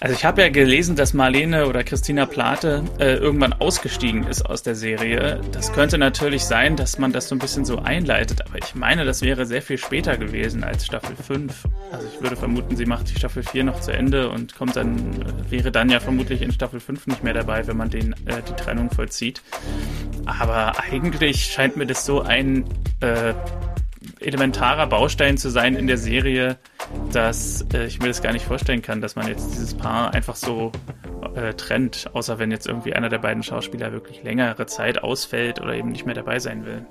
Also ich habe ja gelesen, dass Marlene oder Christina Plate äh, irgendwann ausgestiegen ist aus der Serie. Das könnte natürlich sein, dass man das so ein bisschen so einleitet, aber ich meine, das wäre sehr viel später gewesen als Staffel 5. Also ich würde vermuten, sie macht die Staffel 4 noch zu Ende und kommt dann, äh, wäre dann ja vermutlich in Staffel 5 nicht mehr dabei, wenn man den, äh, die Trennung vollzieht. Aber eigentlich scheint mir das so ein äh, elementarer Baustein zu sein in der Serie, dass äh, ich mir das gar nicht vorstellen kann, dass man jetzt dieses Paar einfach so äh, trennt, außer wenn jetzt irgendwie einer der beiden Schauspieler wirklich längere Zeit ausfällt oder eben nicht mehr dabei sein will.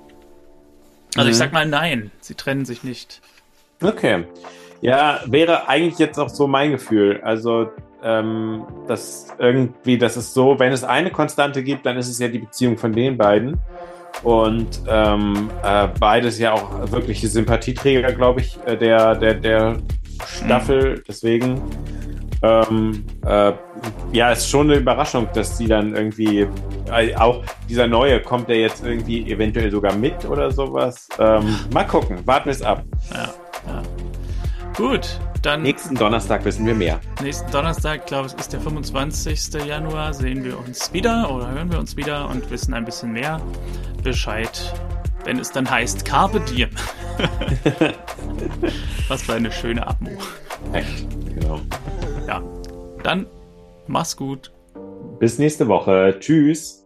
Also mhm. ich sag mal nein, sie trennen sich nicht. Okay. Ja, wäre eigentlich jetzt auch so mein Gefühl. Also, ähm, dass irgendwie, das ist so, wenn es eine Konstante gibt, dann ist es ja die Beziehung von den beiden. Und ähm, äh, beides ja auch wirkliche Sympathieträger, glaube ich, äh, der, der, der Staffel. Mhm. Deswegen, ähm, äh, ja, ist schon eine Überraschung, dass sie dann irgendwie, äh, auch dieser neue, kommt der jetzt irgendwie eventuell sogar mit oder sowas? Ähm, mal gucken, warten wir es ab. Ja, ja. Gut, dann. Nächsten Donnerstag wissen wir mehr. Nächsten Donnerstag, ich glaube, es ist der 25. Januar, sehen wir uns wieder oder hören wir uns wieder und wissen ein bisschen mehr Bescheid, wenn es dann heißt Carpe Diem. <laughs> Was für eine schöne Atmo. Echt, genau. Ja, dann mach's gut. Bis nächste Woche. Tschüss.